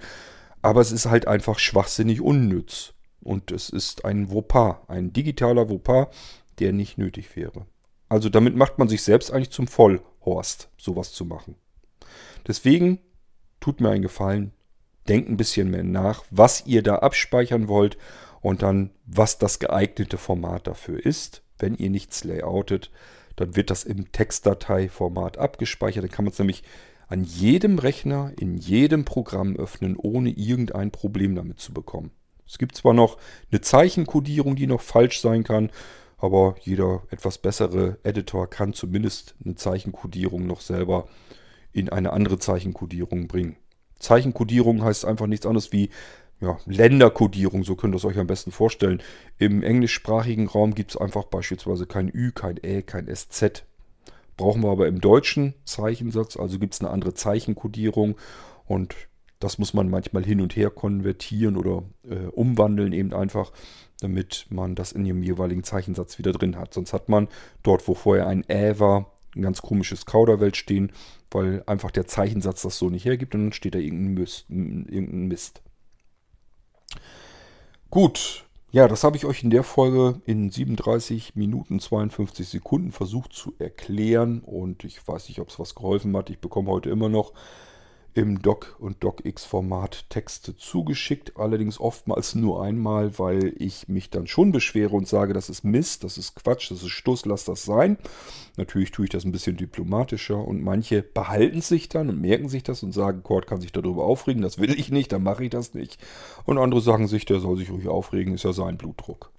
Aber es ist halt einfach schwachsinnig unnütz. Und es ist ein Vopar, ein digitaler Vopar, der nicht nötig wäre. Also damit macht man sich selbst eigentlich zum Vollhorst, sowas zu machen. Deswegen tut mir einen Gefallen, denkt ein bisschen mehr nach, was ihr da abspeichern wollt und dann, was das geeignete Format dafür ist. Wenn ihr nichts layoutet, dann wird das im Textdateiformat abgespeichert. Dann kann man es nämlich an jedem Rechner, in jedem Programm öffnen, ohne irgendein Problem damit zu bekommen. Es gibt zwar noch eine Zeichenkodierung, die noch falsch sein kann, aber jeder etwas bessere Editor kann zumindest eine Zeichenkodierung noch selber in eine andere Zeichenkodierung bringen. Zeichenkodierung heißt einfach nichts anderes wie ja, Länderkodierung, so könnt ihr es euch am besten vorstellen. Im englischsprachigen Raum gibt es einfach beispielsweise kein Ü, kein Ä, kein SZ. Brauchen wir aber im deutschen Zeichensatz, also gibt es eine andere Zeichenkodierung und das muss man manchmal hin und her konvertieren oder äh, umwandeln eben einfach, damit man das in ihrem jeweiligen Zeichensatz wieder drin hat. Sonst hat man dort, wo vorher ein Ä war, ein ganz komisches Kauderwelt stehen, weil einfach der Zeichensatz das so nicht hergibt und dann steht da irgendein Mist. Irgendein Mist. Gut, ja, das habe ich euch in der Folge in 37 Minuten 52 Sekunden versucht zu erklären und ich weiß nicht, ob es was geholfen hat. Ich bekomme heute immer noch im Doc- und DocX-Format Texte zugeschickt. Allerdings oftmals nur einmal, weil ich mich dann schon beschwere und sage, das ist Mist, das ist Quatsch, das ist Stuss, lass das sein. Natürlich tue ich das ein bisschen diplomatischer und manche behalten sich dann und merken sich das und sagen, Cord kann sich darüber aufregen, das will ich nicht, dann mache ich das nicht. Und andere sagen sich, der soll sich ruhig aufregen, ist ja sein Blutdruck.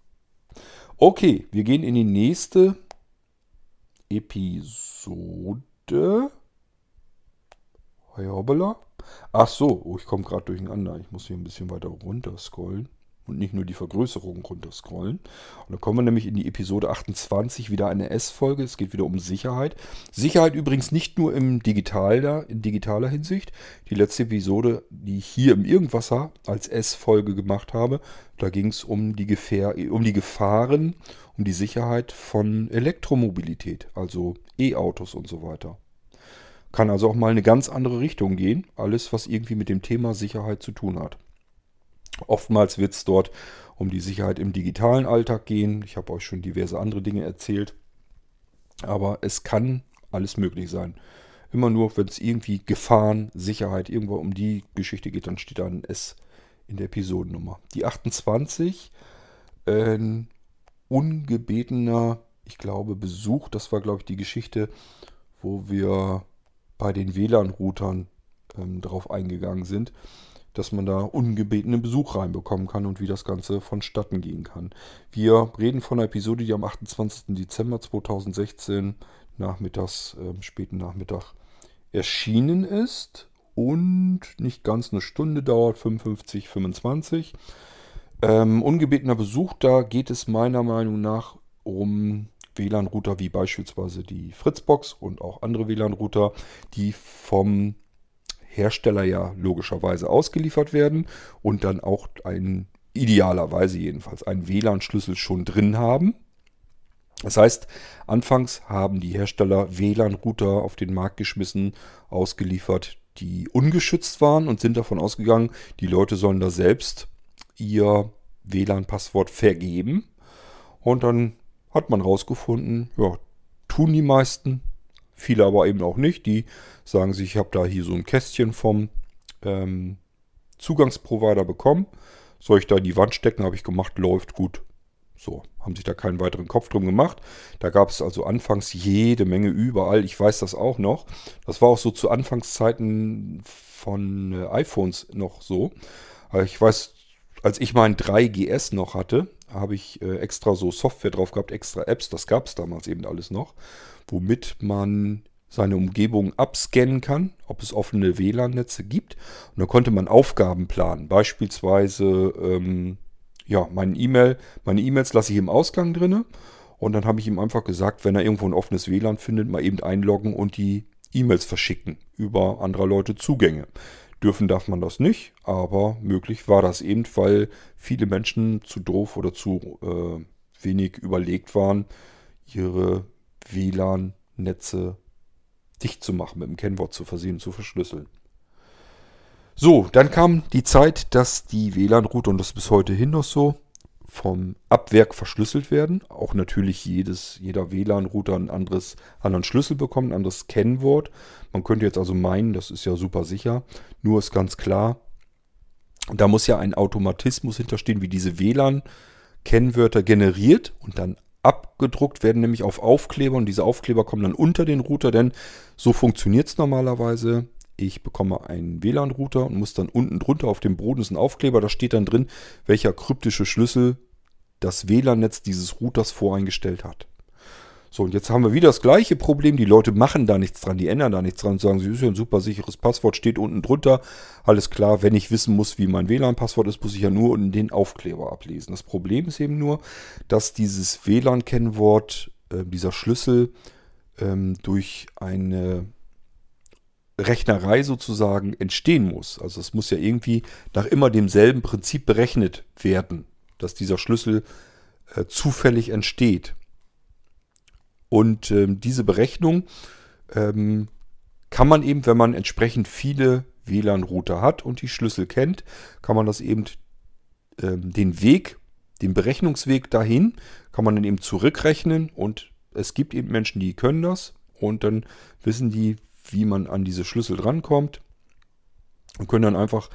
Okay, wir gehen in die nächste Episode. Hoppala. Ach so, oh, ich komme gerade durcheinander. Ich muss hier ein bisschen weiter runter scrollen und nicht nur die Vergrößerung runterscrollen. Und dann kommen wir nämlich in die Episode 28, wieder eine S-Folge. Es geht wieder um Sicherheit. Sicherheit übrigens nicht nur im Digital in digitaler Hinsicht. Die letzte Episode, die ich hier im Irgendwasser als S-Folge gemacht habe, da ging es um, die um die Gefahren, um die Sicherheit von Elektromobilität, also E-Autos und so weiter. Kann also auch mal eine ganz andere Richtung gehen. Alles, was irgendwie mit dem Thema Sicherheit zu tun hat. Oftmals wird es dort um die Sicherheit im digitalen Alltag gehen. Ich habe euch schon diverse andere Dinge erzählt. Aber es kann alles möglich sein. Immer nur, wenn es irgendwie Gefahren, Sicherheit, irgendwo um die Geschichte geht, dann steht da ein S in der Episodennummer. Die 28, ein ungebetener, ich glaube, Besuch. Das war, glaube ich, die Geschichte, wo wir bei den WLAN-Routern ähm, darauf eingegangen sind dass man da ungebetenen Besuch reinbekommen kann und wie das Ganze vonstatten gehen kann. Wir reden von einer Episode, die am 28. Dezember 2016 nachmittags, äh, späten Nachmittag erschienen ist und nicht ganz eine Stunde dauert, 55, 25. Ähm, ungebetener Besuch, da geht es meiner Meinung nach um WLAN-Router wie beispielsweise die Fritzbox und auch andere WLAN-Router, die vom Hersteller ja logischerweise ausgeliefert werden und dann auch ein, idealerweise jedenfalls, einen WLAN-Schlüssel schon drin haben. Das heißt, anfangs haben die Hersteller WLAN-Router auf den Markt geschmissen, ausgeliefert, die ungeschützt waren und sind davon ausgegangen, die Leute sollen da selbst ihr WLAN-Passwort vergeben. Und dann hat man rausgefunden, ja, tun die meisten, Viele aber eben auch nicht. Die sagen sich, ich habe da hier so ein Kästchen vom ähm, Zugangsprovider bekommen. Soll ich da in die Wand stecken? Habe ich gemacht, läuft gut. So, haben sich da keinen weiteren Kopf drum gemacht. Da gab es also anfangs jede Menge überall. Ich weiß das auch noch. Das war auch so zu Anfangszeiten von äh, iPhones noch so. Also ich weiß, als ich meinen 3GS noch hatte, habe ich äh, extra so Software drauf gehabt, extra Apps. Das gab es damals eben alles noch womit man seine Umgebung abscannen kann, ob es offene WLAN-Netze gibt. Und dann konnte man Aufgaben planen. Beispielsweise, ähm, ja, mein e meine E-Mails lasse ich im Ausgang drinne. Und dann habe ich ihm einfach gesagt, wenn er irgendwo ein offenes WLAN findet, mal eben einloggen und die E-Mails verschicken über anderer Leute Zugänge. Dürfen darf man das nicht, aber möglich war das eben, weil viele Menschen zu doof oder zu äh, wenig überlegt waren, ihre WLAN-Netze dicht zu machen, mit dem Kennwort zu versehen, zu verschlüsseln. So, dann kam die Zeit, dass die WLAN-Router, und das ist bis heute hin noch so, vom Abwerk verschlüsselt werden. Auch natürlich jedes, jeder WLAN-Router ein anderes, anderen Schlüssel bekommt, ein anderes Kennwort. Man könnte jetzt also meinen, das ist ja super sicher. Nur ist ganz klar, da muss ja ein Automatismus hinterstehen, wie diese WLAN-Kennwörter generiert und dann abgedruckt werden, nämlich auf Aufkleber und diese Aufkleber kommen dann unter den Router, denn so funktioniert es normalerweise. Ich bekomme einen WLAN-Router und muss dann unten drunter auf dem Boden ist ein Aufkleber, da steht dann drin, welcher kryptische Schlüssel das WLAN-Netz dieses Routers voreingestellt hat. So, und jetzt haben wir wieder das gleiche Problem. Die Leute machen da nichts dran, die ändern da nichts dran und sagen, sie ist ja ein super sicheres Passwort, steht unten drunter. Alles klar, wenn ich wissen muss, wie mein WLAN-Passwort ist, muss ich ja nur unten den Aufkleber ablesen. Das Problem ist eben nur, dass dieses WLAN-Kennwort, äh, dieser Schlüssel, ähm, durch eine Rechnerei sozusagen entstehen muss. Also es muss ja irgendwie nach immer demselben Prinzip berechnet werden, dass dieser Schlüssel äh, zufällig entsteht. Und ähm, diese Berechnung ähm, kann man eben, wenn man entsprechend viele WLAN-Router hat und die Schlüssel kennt, kann man das eben ähm, den Weg, den Berechnungsweg dahin, kann man dann eben zurückrechnen und es gibt eben Menschen, die können das und dann wissen die, wie man an diese Schlüssel drankommt. und können dann einfach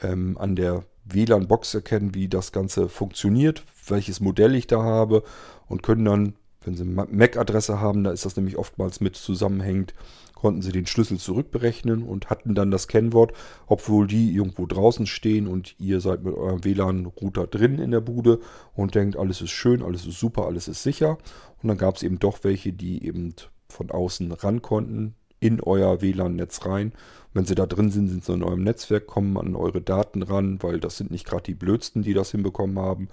ähm, an der WLAN-Box erkennen, wie das Ganze funktioniert, welches Modell ich da habe und können dann, wenn Sie MAC-Adresse haben, da ist das nämlich oftmals mit zusammenhängend, konnten Sie den Schlüssel zurückberechnen und hatten dann das Kennwort, obwohl die irgendwo draußen stehen und ihr seid mit eurem WLAN-Router drin in der Bude und denkt, alles ist schön, alles ist super, alles ist sicher. Und dann gab es eben doch welche, die eben von außen ran konnten, in euer WLAN-Netz rein. wenn sie da drin sind, sind sie in eurem Netzwerk, kommen an eure Daten ran, weil das sind nicht gerade die Blödsten, die das hinbekommen haben.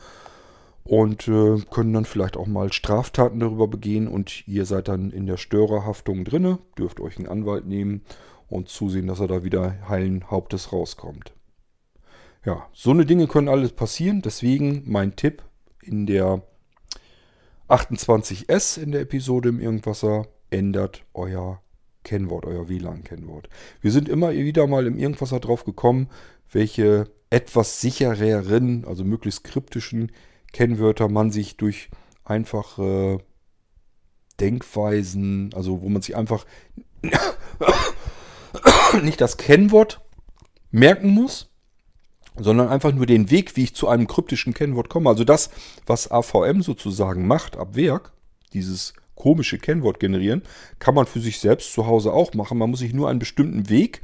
Und äh, können dann vielleicht auch mal Straftaten darüber begehen und ihr seid dann in der Störerhaftung drinne, dürft euch einen Anwalt nehmen und zusehen, dass er da wieder heilen Hauptes rauskommt. Ja, so eine Dinge können alles passieren, deswegen mein Tipp in der 28S in der Episode im Irgendwasser, ändert euer Kennwort, euer WLAN-Kennwort. Wir sind immer wieder mal im Irgendwasser drauf gekommen, welche etwas sichereren, also möglichst kryptischen Kennwörter man sich durch einfache Denkweisen, also wo man sich einfach nicht das Kennwort merken muss, sondern einfach nur den Weg, wie ich zu einem kryptischen Kennwort komme. Also das, was AVM sozusagen macht ab Werk, dieses komische Kennwort generieren, kann man für sich selbst zu Hause auch machen. Man muss sich nur einen bestimmten Weg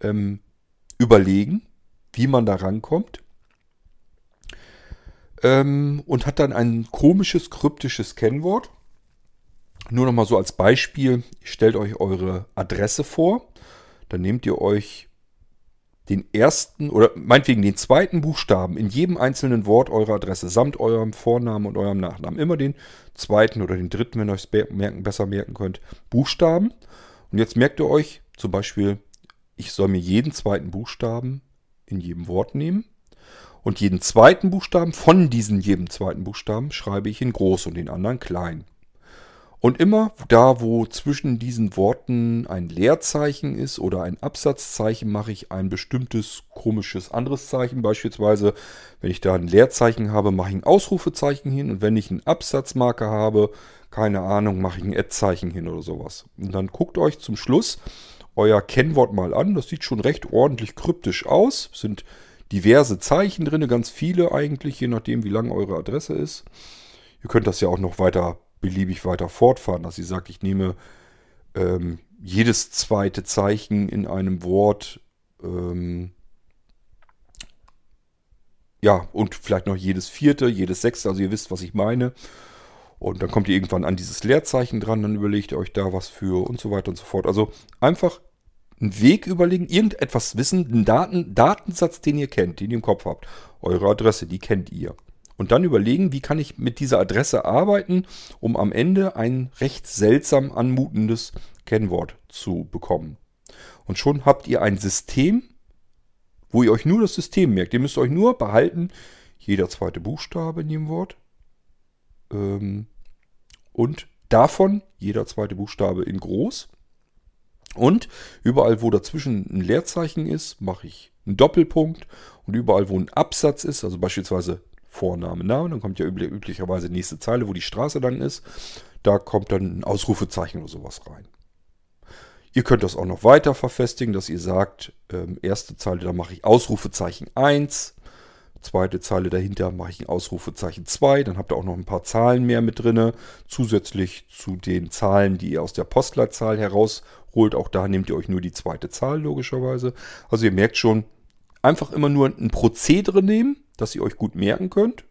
ähm, überlegen, wie man da rankommt. Ähm, und hat dann ein komisches, kryptisches Kennwort. Nur nochmal so als Beispiel, stellt euch eure Adresse vor. Dann nehmt ihr euch den ersten oder meinetwegen den zweiten Buchstaben in jedem einzelnen Wort eurer Adresse samt eurem Vornamen und eurem Nachnamen. Immer den zweiten oder den dritten, wenn ihr euch merken, besser merken könnt, Buchstaben. Und jetzt merkt ihr euch zum Beispiel, ich soll mir jeden zweiten Buchstaben in jedem Wort nehmen. Und jeden zweiten Buchstaben von diesen jedem zweiten Buchstaben schreibe ich in groß und den anderen klein. Und immer da, wo zwischen diesen Worten ein Leerzeichen ist oder ein Absatzzeichen, mache ich ein bestimmtes komisches anderes Zeichen. Beispielsweise, wenn ich da ein Leerzeichen habe, mache ich ein Ausrufezeichen hin. Und wenn ich einen Absatzmarker habe, keine Ahnung, mache ich ein Ad-Zeichen hin oder sowas. Und dann guckt euch zum Schluss euer Kennwort mal an. Das sieht schon recht ordentlich kryptisch aus. Es sind diverse Zeichen drin, ganz viele eigentlich, je nachdem, wie lang eure Adresse ist. Ihr könnt das ja auch noch weiter beliebig weiter fortfahren, dass sie sagt, ich nehme ähm, jedes zweite Zeichen in einem Wort, ähm, ja, und vielleicht noch jedes vierte, jedes sechste, also ihr wisst, was ich meine. Und dann kommt ihr irgendwann an dieses Leerzeichen dran, dann überlegt ihr euch da was für und so weiter und so fort. Also einfach einen Weg überlegen, irgendetwas wissen, einen Daten, Datensatz, den ihr kennt, den ihr im Kopf habt. Eure Adresse, die kennt ihr und dann überlegen, wie kann ich mit dieser Adresse arbeiten, um am Ende ein recht seltsam anmutendes Kennwort zu bekommen. Und schon habt ihr ein System, wo ihr euch nur das System merkt. Ihr müsst euch nur behalten, jeder zweite Buchstabe in dem Wort. Ähm, und davon jeder zweite Buchstabe in groß. Und überall, wo dazwischen ein Leerzeichen ist, mache ich einen Doppelpunkt. Und überall, wo ein Absatz ist, also beispielsweise Vorname, Name. Dann kommt ja üblicherweise die nächste Zeile, wo die Straße dann ist. Da kommt dann ein Ausrufezeichen oder sowas rein. Ihr könnt das auch noch weiter verfestigen, dass ihr sagt, ähm, erste Zeile, da mache ich Ausrufezeichen 1. Zweite Zeile dahinter mache ich ein Ausrufezeichen 2. Dann habt ihr auch noch ein paar Zahlen mehr mit drin. Zusätzlich zu den Zahlen, die ihr aus der Postleitzahl herausholt. Auch da nehmt ihr euch nur die zweite Zahl logischerweise. Also ihr merkt schon, einfach immer nur ein Prozedere nehmen das ihr euch gut merken könnt.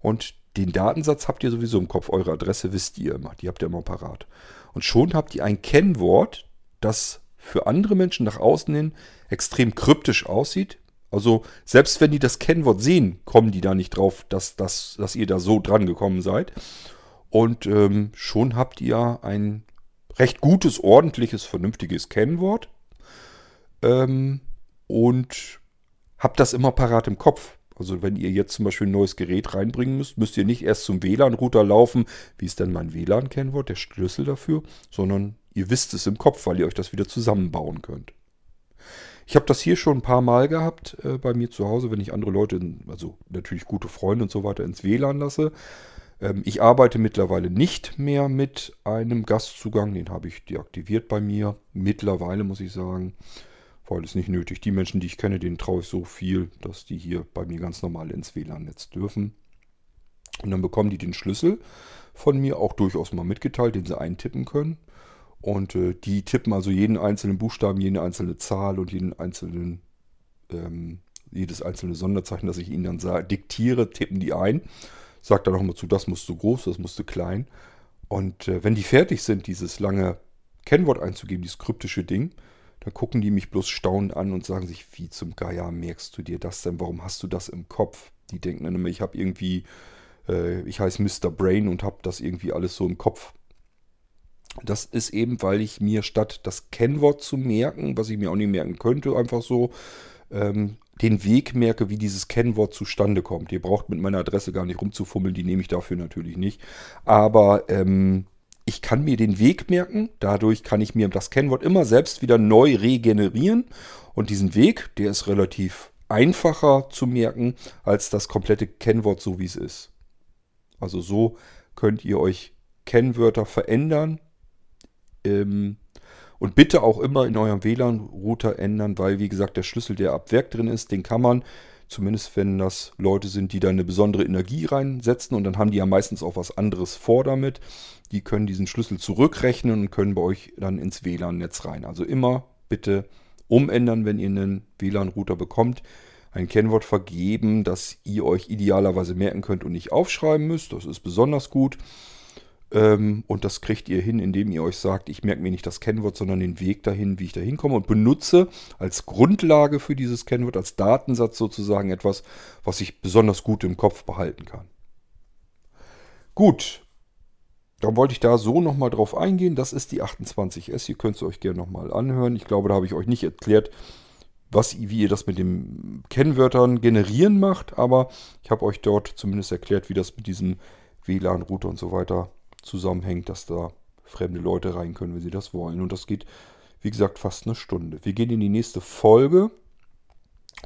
Und den Datensatz habt ihr sowieso im Kopf. Eure Adresse wisst ihr immer. Die habt ihr immer parat. Und schon habt ihr ein Kennwort, das für andere Menschen nach außen hin extrem kryptisch aussieht. Also selbst wenn die das Kennwort sehen, kommen die da nicht drauf, dass, dass, dass ihr da so dran gekommen seid. Und ähm, schon habt ihr ein recht gutes, ordentliches, vernünftiges Kennwort. Ähm, und habt das immer parat im Kopf. Also wenn ihr jetzt zum Beispiel ein neues Gerät reinbringen müsst, müsst ihr nicht erst zum WLAN-Router laufen, wie ist denn mein WLAN-Kennwort, der Schlüssel dafür, sondern ihr wisst es im Kopf, weil ihr euch das wieder zusammenbauen könnt. Ich habe das hier schon ein paar Mal gehabt äh, bei mir zu Hause, wenn ich andere Leute, also natürlich gute Freunde und so weiter, ins WLAN lasse. Ähm, ich arbeite mittlerweile nicht mehr mit einem Gastzugang, den habe ich deaktiviert bei mir. Mittlerweile muss ich sagen, weil es nicht nötig. Die Menschen, die ich kenne, denen traue ich so viel, dass die hier bei mir ganz normal ins WLAN-Netz dürfen. Und dann bekommen die den Schlüssel von mir auch durchaus mal mitgeteilt, den sie eintippen können. Und äh, die tippen also jeden einzelnen Buchstaben, jede einzelne Zahl und jeden einzelnen, ähm, jedes einzelne Sonderzeichen, das ich ihnen dann sage, diktiere, tippen die ein. Sagt dann auch immer zu, das musst du groß, das musst du klein. Und äh, wenn die fertig sind, dieses lange Kennwort einzugeben, dieses kryptische Ding, dann gucken die mich bloß staunend an und sagen sich, wie zum Geier merkst du dir das denn? Warum hast du das im Kopf? Die denken dann immer, ich habe irgendwie, äh, ich heiße Mr. Brain und habe das irgendwie alles so im Kopf. Das ist eben, weil ich mir statt das Kennwort zu merken, was ich mir auch nicht merken könnte, einfach so ähm, den Weg merke, wie dieses Kennwort zustande kommt. Ihr braucht mit meiner Adresse gar nicht rumzufummeln, die nehme ich dafür natürlich nicht. Aber ähm, ich kann mir den Weg merken, dadurch kann ich mir das Kennwort immer selbst wieder neu regenerieren. Und diesen Weg, der ist relativ einfacher zu merken als das komplette Kennwort so wie es ist. Also so könnt ihr euch Kennwörter verändern. Ähm, und bitte auch immer in eurem WLAN-Router ändern, weil wie gesagt der Schlüssel, der ab Werk drin ist, den kann man, zumindest wenn das Leute sind, die da eine besondere Energie reinsetzen und dann haben die ja meistens auch was anderes vor damit. Die können diesen Schlüssel zurückrechnen und können bei euch dann ins WLAN-Netz rein. Also immer bitte umändern, wenn ihr einen WLAN-Router bekommt. Ein Kennwort vergeben, das ihr euch idealerweise merken könnt und nicht aufschreiben müsst. Das ist besonders gut. Ähm, und das kriegt ihr hin, indem ihr euch sagt, ich merke mir nicht das Kennwort, sondern den Weg dahin, wie ich da hinkomme und benutze als Grundlage für dieses Kennwort, als Datensatz sozusagen etwas, was ich besonders gut im Kopf behalten kann. Gut, dann wollte ich da so nochmal drauf eingehen. Das ist die 28S. Ihr könnt es euch gerne nochmal anhören. Ich glaube, da habe ich euch nicht erklärt, was, wie ihr das mit den Kennwörtern generieren macht, aber ich habe euch dort zumindest erklärt, wie das mit diesem WLAN-Router und so weiter zusammenhängt, dass da fremde Leute rein können, wenn sie das wollen. Und das geht, wie gesagt, fast eine Stunde. Wir gehen in die nächste Folge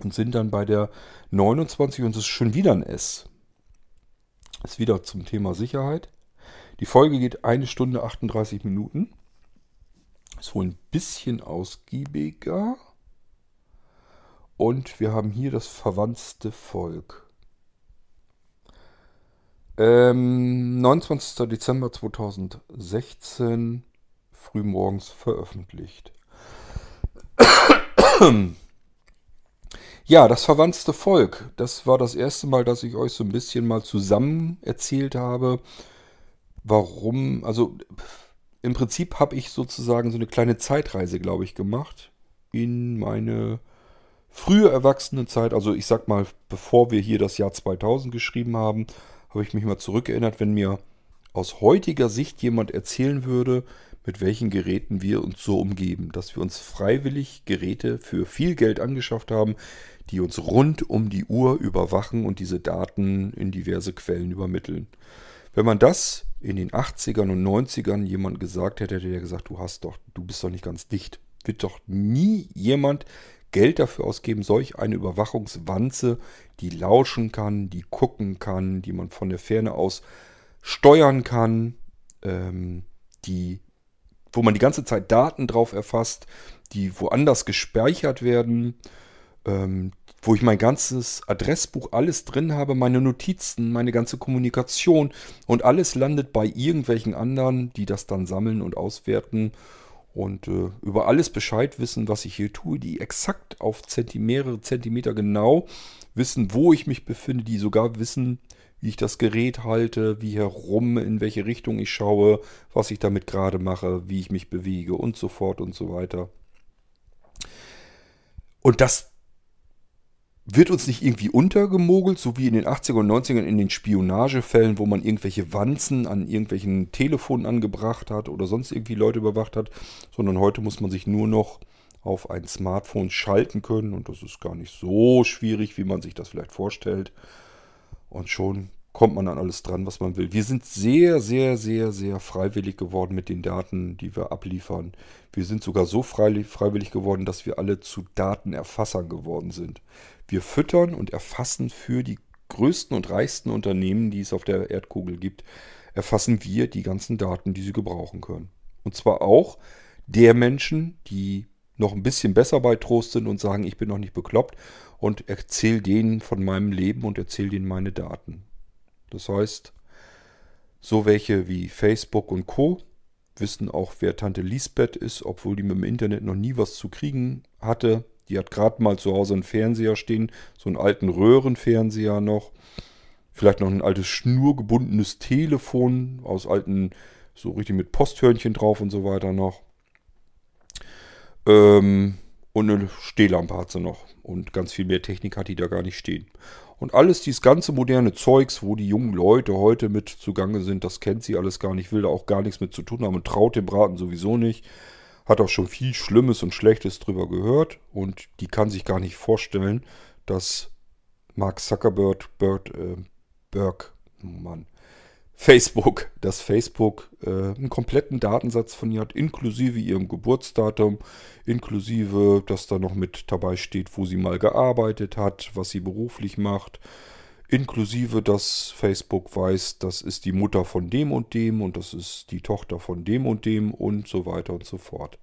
und sind dann bei der 29 und es ist schon wieder ein S. Ist wieder zum Thema Sicherheit. Die Folge geht eine Stunde 38 Minuten. Ist wohl ein bisschen ausgiebiger. Und wir haben hier das verwandte Volk. Ähm, 29. Dezember 2016, frühmorgens veröffentlicht. Ja, das verwandte Volk. Das war das erste Mal, dass ich euch so ein bisschen mal zusammen erzählt habe, warum. Also im Prinzip habe ich sozusagen so eine kleine Zeitreise, glaube ich, gemacht in meine frühe Erwachsenenzeit. Also ich sag mal, bevor wir hier das Jahr 2000 geschrieben haben, habe ich mich mal zurückerinnert, wenn mir aus heutiger Sicht jemand erzählen würde, mit welchen Geräten wir uns so umgeben, dass wir uns freiwillig Geräte für viel Geld angeschafft haben, die uns rund um die Uhr überwachen und diese Daten in diverse Quellen übermitteln. Wenn man das in den 80ern und 90ern jemand gesagt hätte, hätte er gesagt, du hast doch, du bist doch nicht ganz dicht. Wird doch nie jemand Geld dafür ausgeben, solch eine Überwachungswanze, die lauschen kann, die gucken kann, die man von der Ferne aus steuern kann, ähm, die, wo man die ganze Zeit Daten drauf erfasst, die woanders gespeichert werden, ähm, wo ich mein ganzes Adressbuch, alles drin habe, meine Notizen, meine ganze Kommunikation und alles landet bei irgendwelchen anderen, die das dann sammeln und auswerten und äh, über alles Bescheid wissen, was ich hier tue, die exakt auf mehrere Zentimeter genau wissen, wo ich mich befinde, die sogar wissen, wie ich das Gerät halte, wie herum, in welche Richtung ich schaue, was ich damit gerade mache, wie ich mich bewege und so fort und so weiter. Und das wird uns nicht irgendwie untergemogelt, so wie in den 80er und 90ern in den Spionagefällen, wo man irgendwelche Wanzen an irgendwelchen Telefonen angebracht hat oder sonst irgendwie Leute überwacht hat, sondern heute muss man sich nur noch auf ein Smartphone schalten können und das ist gar nicht so schwierig, wie man sich das vielleicht vorstellt. Und schon kommt man an alles dran, was man will. Wir sind sehr, sehr, sehr, sehr freiwillig geworden mit den Daten, die wir abliefern. Wir sind sogar so freiwillig geworden, dass wir alle zu Datenerfassern geworden sind. Wir füttern und erfassen für die größten und reichsten Unternehmen, die es auf der Erdkugel gibt, erfassen wir die ganzen Daten, die sie gebrauchen können. Und zwar auch der Menschen, die noch ein bisschen besser bei Trost sind und sagen, ich bin noch nicht bekloppt und erzähle denen von meinem Leben und erzähle denen meine Daten. Das heißt, so welche wie Facebook und Co. wissen auch, wer Tante Lisbeth ist, obwohl die mit dem Internet noch nie was zu kriegen hatte. Die hat gerade mal zu Hause einen Fernseher stehen, so einen alten Röhrenfernseher noch. Vielleicht noch ein altes schnurgebundenes Telefon aus alten, so richtig mit Posthörnchen drauf und so weiter noch. Ähm, und eine Stehlampe hat sie noch. Und ganz viel mehr Technik hat die da gar nicht stehen. Und alles dieses ganze moderne Zeugs, wo die jungen Leute heute mit zugange sind, das kennt sie alles gar nicht, will da auch gar nichts mit zu tun haben und traut dem Braten sowieso nicht. Hat auch schon viel Schlimmes und Schlechtes drüber gehört und die kann sich gar nicht vorstellen, dass Mark Zuckerberg, Bird, äh, Berg, Mann, Facebook, dass Facebook äh, einen kompletten Datensatz von ihr hat, inklusive ihrem Geburtsdatum, inklusive, dass da noch mit dabei steht, wo sie mal gearbeitet hat, was sie beruflich macht, inklusive, dass Facebook weiß, das ist die Mutter von dem und dem und das ist die Tochter von dem und dem und so weiter und so fort.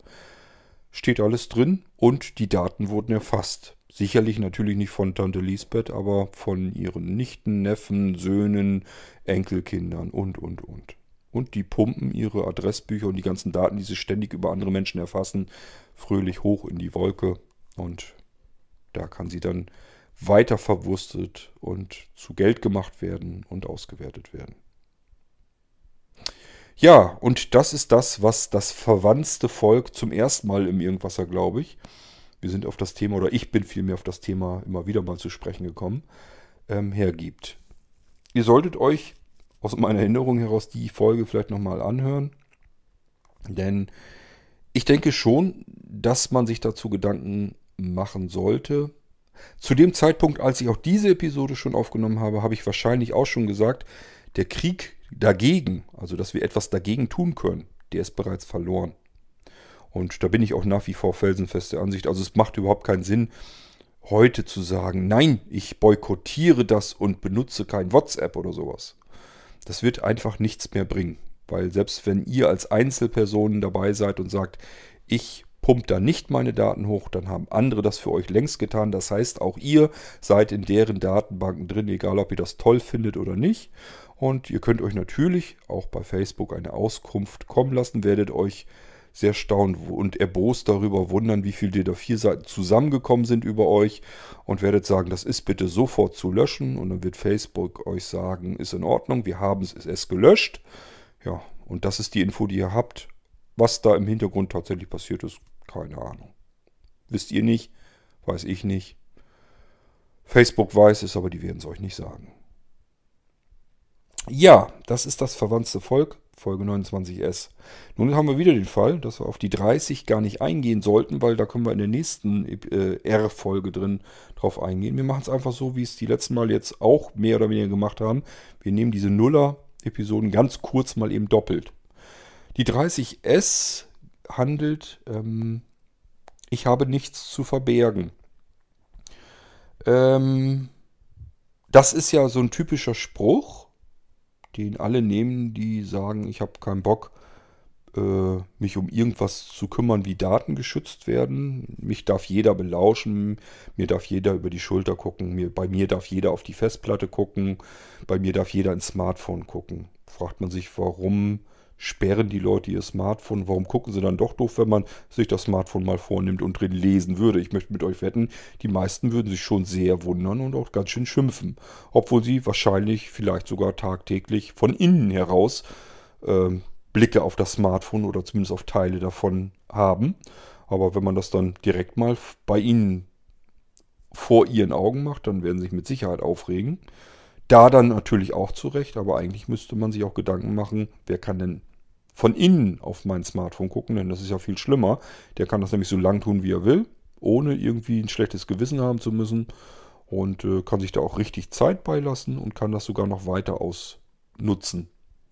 Steht alles drin und die Daten wurden erfasst. Sicherlich natürlich nicht von Tante Lisbeth, aber von ihren Nichten, Neffen, Söhnen, Enkelkindern und, und, und. Und die pumpen ihre Adressbücher und die ganzen Daten, die sie ständig über andere Menschen erfassen, fröhlich hoch in die Wolke. Und da kann sie dann weiter verwurstet und zu Geld gemacht werden und ausgewertet werden. Ja, und das ist das, was das verwandte Volk zum ersten Mal im Irgendwasser, glaube ich, wir sind auf das Thema, oder ich bin vielmehr auf das Thema immer wieder mal zu sprechen gekommen, ähm, hergibt. Ihr solltet euch aus meiner Erinnerung heraus die Folge vielleicht nochmal anhören, denn ich denke schon, dass man sich dazu Gedanken machen sollte. Zu dem Zeitpunkt, als ich auch diese Episode schon aufgenommen habe, habe ich wahrscheinlich auch schon gesagt, der Krieg dagegen, also dass wir etwas dagegen tun können, der ist bereits verloren. Und da bin ich auch nach wie vor felsenfeste Ansicht. Also es macht überhaupt keinen Sinn, heute zu sagen, nein, ich boykottiere das und benutze kein WhatsApp oder sowas. Das wird einfach nichts mehr bringen. Weil selbst wenn ihr als Einzelpersonen dabei seid und sagt, ich pumpt da nicht meine Daten hoch, dann haben andere das für euch längst getan. Das heißt, auch ihr seid in deren Datenbanken drin, egal ob ihr das toll findet oder nicht. Und ihr könnt euch natürlich auch bei Facebook eine Auskunft kommen lassen, werdet euch sehr staunen und erbost darüber wundern, wie viele da vier Seiten zusammengekommen sind über euch und werdet sagen, das ist bitte sofort zu löschen und dann wird Facebook euch sagen, ist in Ordnung, wir haben es, es gelöscht. Ja, und das ist die Info, die ihr habt. Was da im Hintergrund tatsächlich passiert ist, keine Ahnung. Wisst ihr nicht, weiß ich nicht. Facebook weiß es, aber die werden es euch nicht sagen. Ja, das ist das verwandte Volk. Folge 29s. Nun haben wir wieder den Fall, dass wir auf die 30 gar nicht eingehen sollten, weil da können wir in der nächsten äh, R-Folge drin drauf eingehen. Wir machen es einfach so, wie es die letzten Mal jetzt auch mehr oder weniger gemacht haben. Wir nehmen diese Nuller-Episoden ganz kurz mal eben doppelt. Die 30s handelt, ähm, ich habe nichts zu verbergen. Ähm, das ist ja so ein typischer Spruch den alle nehmen, die sagen, ich habe keinen Bock, äh, mich um irgendwas zu kümmern, wie Daten geschützt werden. Mich darf jeder belauschen, mir darf jeder über die Schulter gucken, mir, bei mir darf jeder auf die Festplatte gucken, bei mir darf jeder ins Smartphone gucken. Fragt man sich, warum sperren die Leute ihr Smartphone? Warum gucken sie dann doch doof, wenn man sich das Smartphone mal vornimmt und drin lesen würde? Ich möchte mit euch wetten, die meisten würden sich schon sehr wundern und auch ganz schön schimpfen. Obwohl sie wahrscheinlich vielleicht sogar tagtäglich von innen heraus äh, Blicke auf das Smartphone oder zumindest auf Teile davon haben. Aber wenn man das dann direkt mal bei ihnen vor ihren Augen macht, dann werden sie sich mit Sicherheit aufregen. Da dann natürlich auch zurecht, aber eigentlich müsste man sich auch Gedanken machen, wer kann denn von innen auf mein Smartphone gucken, denn das ist ja viel schlimmer. Der kann das nämlich so lang tun, wie er will, ohne irgendwie ein schlechtes Gewissen haben zu müssen und äh, kann sich da auch richtig Zeit beilassen und kann das sogar noch weiter ausnutzen.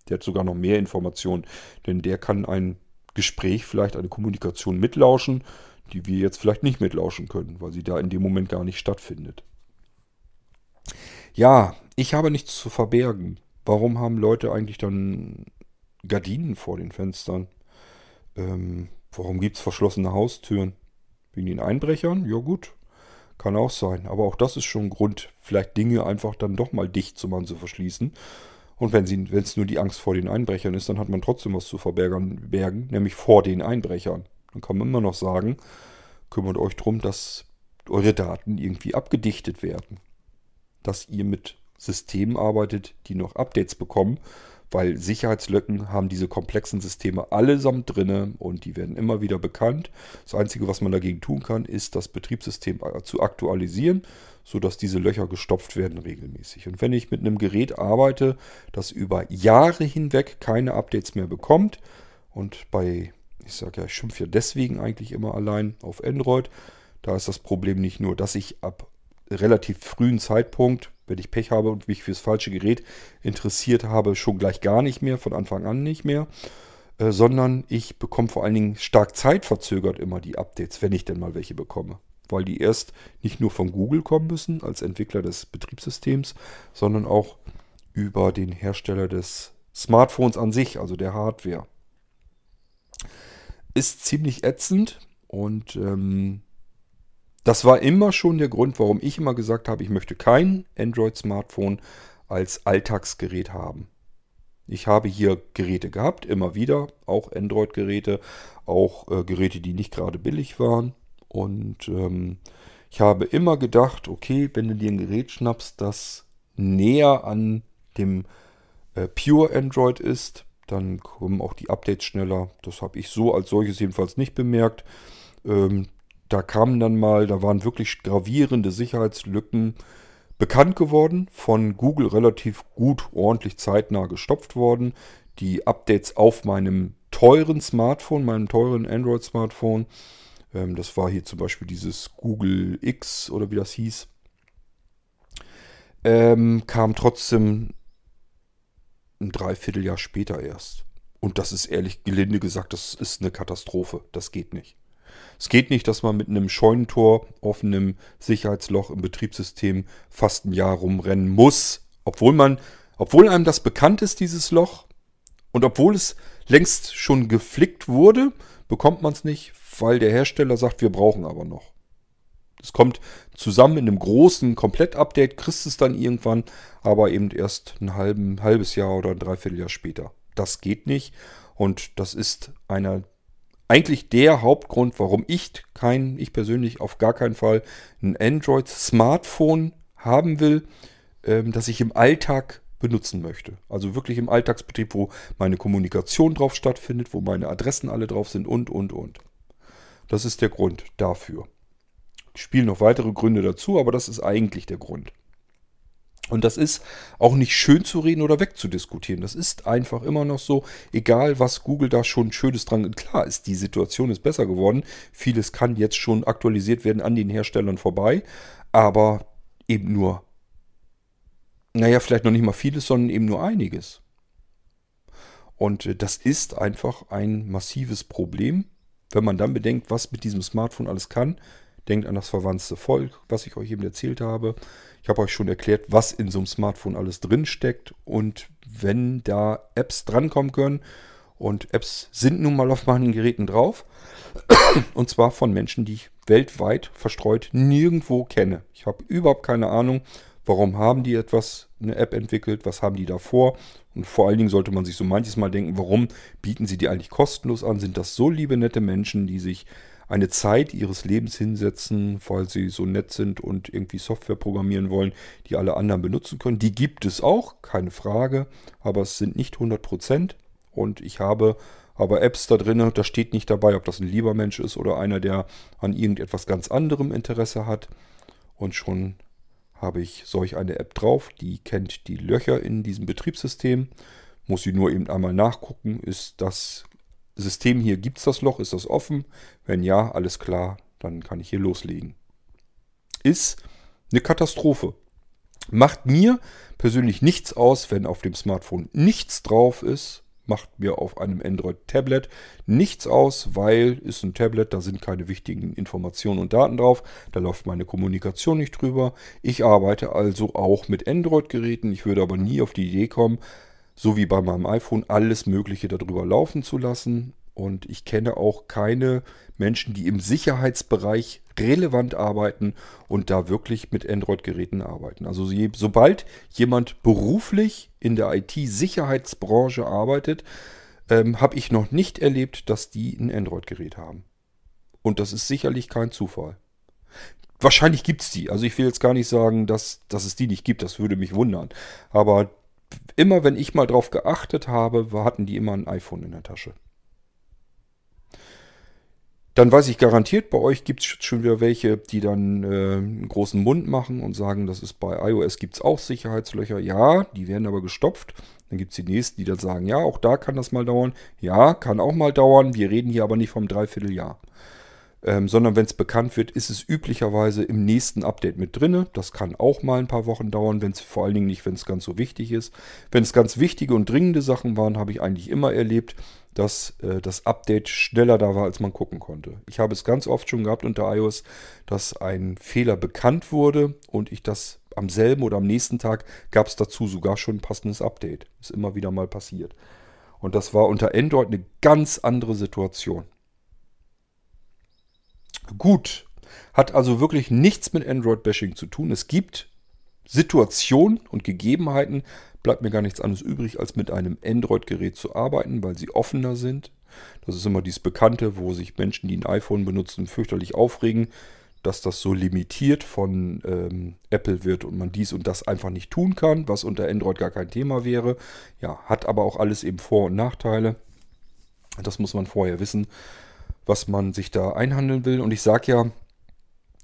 Der hat sogar noch mehr Informationen, denn der kann ein Gespräch, vielleicht eine Kommunikation mitlauschen, die wir jetzt vielleicht nicht mitlauschen können, weil sie da in dem Moment gar nicht stattfindet. Ja, ich habe nichts zu verbergen. Warum haben Leute eigentlich dann Gardinen vor den Fenstern. Ähm, warum gibt es verschlossene Haustüren? Wegen den Einbrechern? Ja gut, kann auch sein. Aber auch das ist schon ein Grund, vielleicht Dinge einfach dann doch mal dicht zu machen, zu verschließen. Und wenn es nur die Angst vor den Einbrechern ist, dann hat man trotzdem was zu verbergen, bergen, nämlich vor den Einbrechern. Dann kann man immer noch sagen, kümmert euch darum, dass eure Daten irgendwie abgedichtet werden. Dass ihr mit Systemen arbeitet, die noch Updates bekommen weil Sicherheitslücken haben diese komplexen Systeme allesamt drinne und die werden immer wieder bekannt. Das Einzige, was man dagegen tun kann, ist das Betriebssystem zu aktualisieren, sodass diese Löcher gestopft werden regelmäßig. Und wenn ich mit einem Gerät arbeite, das über Jahre hinweg keine Updates mehr bekommt und bei, ich sage ja, ich schimpfe ja deswegen eigentlich immer allein auf Android, da ist das Problem nicht nur, dass ich ab relativ frühen Zeitpunkt wenn ich Pech habe und mich fürs falsche Gerät interessiert habe, schon gleich gar nicht mehr, von Anfang an nicht mehr, äh, sondern ich bekomme vor allen Dingen stark zeitverzögert immer die Updates, wenn ich denn mal welche bekomme. Weil die erst nicht nur von Google kommen müssen als Entwickler des Betriebssystems, sondern auch über den Hersteller des Smartphones an sich, also der Hardware. Ist ziemlich ätzend und ähm, das war immer schon der Grund, warum ich immer gesagt habe, ich möchte kein Android-Smartphone als Alltagsgerät haben. Ich habe hier Geräte gehabt, immer wieder, auch Android-Geräte, auch äh, Geräte, die nicht gerade billig waren. Und ähm, ich habe immer gedacht, okay, wenn du dir ein Gerät schnappst, das näher an dem äh, Pure Android ist, dann kommen auch die Updates schneller. Das habe ich so als solches jedenfalls nicht bemerkt. Ähm, da kamen dann mal, da waren wirklich gravierende Sicherheitslücken bekannt geworden, von Google relativ gut, ordentlich zeitnah gestopft worden. Die Updates auf meinem teuren Smartphone, meinem teuren Android-Smartphone, ähm, das war hier zum Beispiel dieses Google X oder wie das hieß, ähm, kam trotzdem ein Dreivierteljahr später erst. Und das ist ehrlich gelinde gesagt, das ist eine Katastrophe. Das geht nicht. Es geht nicht, dass man mit einem Scheunentor auf einem Sicherheitsloch im Betriebssystem fast ein Jahr rumrennen muss, obwohl man, obwohl einem das bekannt ist, dieses Loch, und obwohl es längst schon geflickt wurde, bekommt man es nicht, weil der Hersteller sagt, wir brauchen aber noch. Es kommt zusammen in einem großen Komplett-Update, kriegst es dann irgendwann, aber eben erst ein halben, halbes Jahr oder ein Dreivierteljahr später. Das geht nicht und das ist einer eigentlich der Hauptgrund, warum ich kein, ich persönlich auf gar keinen Fall ein Android-Smartphone haben will, ähm, das ich im Alltag benutzen möchte. Also wirklich im Alltagsbetrieb, wo meine Kommunikation drauf stattfindet, wo meine Adressen alle drauf sind und, und, und. Das ist der Grund dafür. Ich spiele noch weitere Gründe dazu, aber das ist eigentlich der Grund. Und das ist auch nicht schön zu reden oder wegzudiskutieren. Das ist einfach immer noch so, egal was Google da schon Schönes dran. Klar ist, die Situation ist besser geworden. Vieles kann jetzt schon aktualisiert werden an den Herstellern vorbei, aber eben nur, naja, vielleicht noch nicht mal vieles, sondern eben nur einiges. Und äh, das ist einfach ein massives Problem, wenn man dann bedenkt, was mit diesem Smartphone alles kann. Denkt an das verwandte Volk, was ich euch eben erzählt habe. Ich habe euch schon erklärt, was in so einem Smartphone alles drin steckt und wenn da Apps drankommen können. Und Apps sind nun mal auf meinen Geräten drauf. Und zwar von Menschen, die ich weltweit verstreut nirgendwo kenne. Ich habe überhaupt keine Ahnung, warum haben die etwas, eine App entwickelt, was haben die da vor. Und vor allen Dingen sollte man sich so manches Mal denken, warum bieten sie die eigentlich kostenlos an? Sind das so liebe, nette Menschen, die sich eine Zeit ihres Lebens hinsetzen, weil sie so nett sind und irgendwie Software programmieren wollen, die alle anderen benutzen können. Die gibt es auch, keine Frage, aber es sind nicht 100%. Und ich habe aber Apps da drin, da steht nicht dabei, ob das ein lieber Mensch ist oder einer, der an irgendetwas ganz anderem Interesse hat. Und schon habe ich solch eine App drauf, die kennt die Löcher in diesem Betriebssystem. Muss sie nur eben einmal nachgucken, ist das System hier, gibt es das Loch? Ist das offen? Wenn ja, alles klar, dann kann ich hier loslegen. Ist eine Katastrophe. Macht mir persönlich nichts aus, wenn auf dem Smartphone nichts drauf ist. Macht mir auf einem Android-Tablet nichts aus, weil ist ein Tablet, da sind keine wichtigen Informationen und Daten drauf. Da läuft meine Kommunikation nicht drüber. Ich arbeite also auch mit Android-Geräten. Ich würde aber nie auf die Idee kommen, so wie bei meinem iPhone, alles Mögliche darüber laufen zu lassen. Und ich kenne auch keine Menschen, die im Sicherheitsbereich relevant arbeiten und da wirklich mit Android-Geräten arbeiten. Also je, sobald jemand beruflich in der IT-Sicherheitsbranche arbeitet, ähm, habe ich noch nicht erlebt, dass die ein Android-Gerät haben. Und das ist sicherlich kein Zufall. Wahrscheinlich gibt es die. Also ich will jetzt gar nicht sagen, dass, dass es die nicht gibt. Das würde mich wundern. Aber immer wenn ich mal drauf geachtet habe, hatten die immer ein iPhone in der Tasche. Dann weiß ich garantiert, bei euch gibt es schon wieder welche, die dann äh, einen großen Mund machen und sagen, das ist bei iOS gibt es auch Sicherheitslöcher. Ja, die werden aber gestopft. Dann gibt es die nächsten, die dann sagen, ja, auch da kann das mal dauern. Ja, kann auch mal dauern. Wir reden hier aber nicht vom Dreivierteljahr. Ähm, sondern wenn es bekannt wird, ist es üblicherweise im nächsten Update mit drin. Das kann auch mal ein paar Wochen dauern, wenn es vor allen Dingen nicht, wenn es ganz so wichtig ist. Wenn es ganz wichtige und dringende Sachen waren, habe ich eigentlich immer erlebt, dass äh, das Update schneller da war, als man gucken konnte. Ich habe es ganz oft schon gehabt unter iOS, dass ein Fehler bekannt wurde und ich das am selben oder am nächsten Tag gab es dazu sogar schon ein passendes Update. Ist immer wieder mal passiert. Und das war unter Android eine ganz andere Situation. Gut, hat also wirklich nichts mit Android-Bashing zu tun. Es gibt Situationen und Gegebenheiten, bleibt mir gar nichts anderes übrig, als mit einem Android-Gerät zu arbeiten, weil sie offener sind. Das ist immer dieses Bekannte, wo sich Menschen, die ein iPhone benutzen, fürchterlich aufregen, dass das so limitiert von ähm, Apple wird und man dies und das einfach nicht tun kann, was unter Android gar kein Thema wäre. Ja, hat aber auch alles eben Vor- und Nachteile. Das muss man vorher wissen, was man sich da einhandeln will. Und ich sage ja,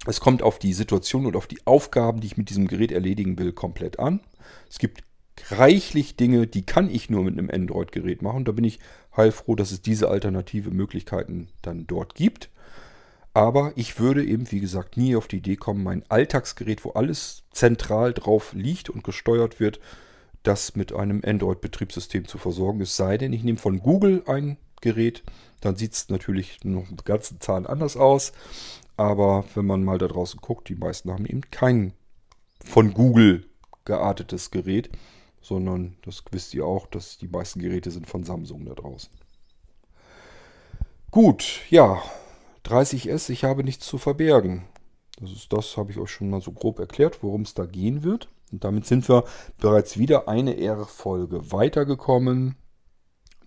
es kommt auf die Situation und auf die Aufgaben, die ich mit diesem Gerät erledigen will, komplett an. Es gibt reichlich Dinge, die kann ich nur mit einem Android-Gerät machen. Da bin ich heilfroh, dass es diese alternative Möglichkeiten dann dort gibt. Aber ich würde eben, wie gesagt, nie auf die Idee kommen, mein Alltagsgerät, wo alles zentral drauf liegt und gesteuert wird, das mit einem Android-Betriebssystem zu versorgen. Es sei denn, ich nehme von Google ein Gerät, dann sieht es natürlich noch mit ganzen Zahlen anders aus. Aber wenn man mal da draußen guckt, die meisten haben eben kein von Google geartetes Gerät sondern das wisst ihr auch, dass die meisten Geräte sind von Samsung da draußen. Gut, ja, 30S, ich habe nichts zu verbergen. Das ist das, habe ich euch schon mal so grob erklärt, worum es da gehen wird. Und damit sind wir bereits wieder eine R-Folge weitergekommen.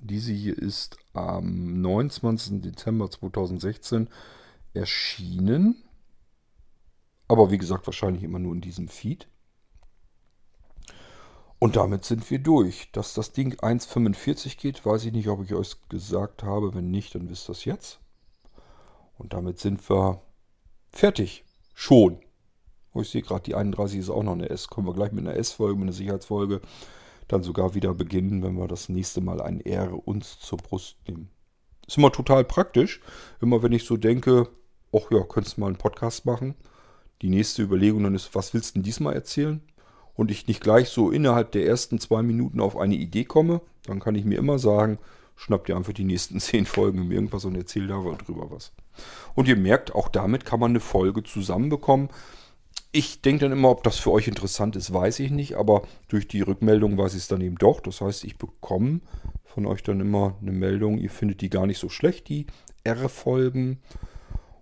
Diese hier ist am 29. Dezember 2016 erschienen. Aber wie gesagt, wahrscheinlich immer nur in diesem Feed. Und damit sind wir durch. Dass das Ding 1,45 geht, weiß ich nicht, ob ich euch gesagt habe. Wenn nicht, dann wisst ihr das jetzt. Und damit sind wir fertig. Schon. Oh, ich sehe gerade, die 31 ist auch noch eine S. Können wir gleich mit einer S-Folge, mit einer Sicherheitsfolge dann sogar wieder beginnen, wenn wir das nächste Mal ein R uns zur Brust nehmen. Ist immer total praktisch. Immer wenn ich so denke, ach ja, könntest du mal einen Podcast machen. Die nächste Überlegung dann ist, was willst du denn diesmal erzählen? und ich nicht gleich so innerhalb der ersten zwei Minuten auf eine Idee komme, dann kann ich mir immer sagen, schnapp dir einfach die nächsten zehn Folgen um irgendwas und erzähl darüber was. Und ihr merkt, auch damit kann man eine Folge zusammenbekommen. Ich denke dann immer, ob das für euch interessant ist, weiß ich nicht, aber durch die Rückmeldung weiß ich es dann eben doch. Das heißt, ich bekomme von euch dann immer eine Meldung, ihr findet die gar nicht so schlecht, die R-Folgen.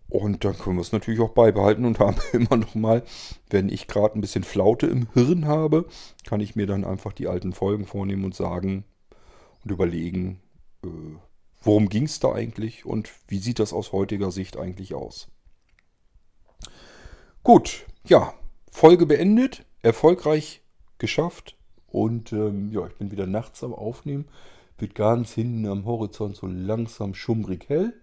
Und dann können wir es natürlich auch beibehalten und haben immer noch mal, wenn ich gerade ein bisschen Flaute im Hirn habe, kann ich mir dann einfach die alten Folgen vornehmen und sagen und überlegen, äh, worum ging es da eigentlich und wie sieht das aus heutiger Sicht eigentlich aus. Gut, ja, Folge beendet, erfolgreich geschafft und ähm, ja, ich bin wieder nachts am Aufnehmen. Wird ganz hinten am Horizont so langsam schummrig hell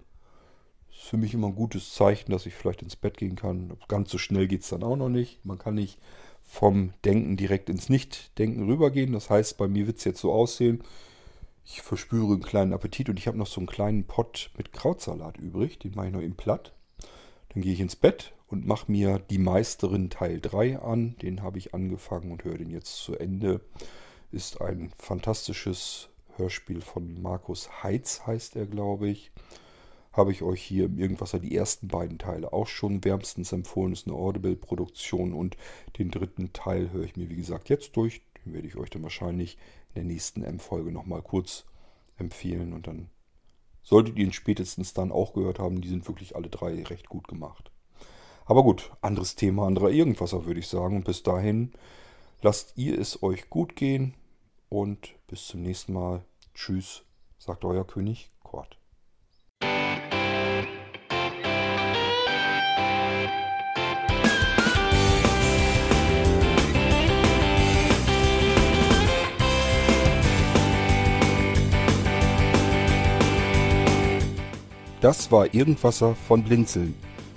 ist für mich immer ein gutes Zeichen, dass ich vielleicht ins Bett gehen kann. Ganz so schnell geht es dann auch noch nicht. Man kann nicht vom Denken direkt ins Nicht-Denken rübergehen. Das heißt, bei mir wird es jetzt so aussehen, ich verspüre einen kleinen Appetit und ich habe noch so einen kleinen Pott mit Krautsalat übrig. Den mache ich noch im Platt. Dann gehe ich ins Bett und mache mir die Meisterin Teil 3 an. Den habe ich angefangen und höre den jetzt zu Ende. Ist ein fantastisches Hörspiel von Markus Heitz, heißt er, glaube ich habe ich euch hier im Irgendwasser die ersten beiden Teile auch schon wärmstens empfohlen. Ist eine Audible-Produktion und den dritten Teil höre ich mir wie gesagt jetzt durch. Den werde ich euch dann wahrscheinlich in der nächsten M-Folge nochmal kurz empfehlen und dann solltet ihr ihn spätestens dann auch gehört haben. Die sind wirklich alle drei recht gut gemacht. Aber gut, anderes Thema, anderer Irgendwasser würde ich sagen. Und bis dahin lasst ihr es euch gut gehen und bis zum nächsten Mal. Tschüss, sagt euer König Kort. Das war Irgendwasser von Blinzeln.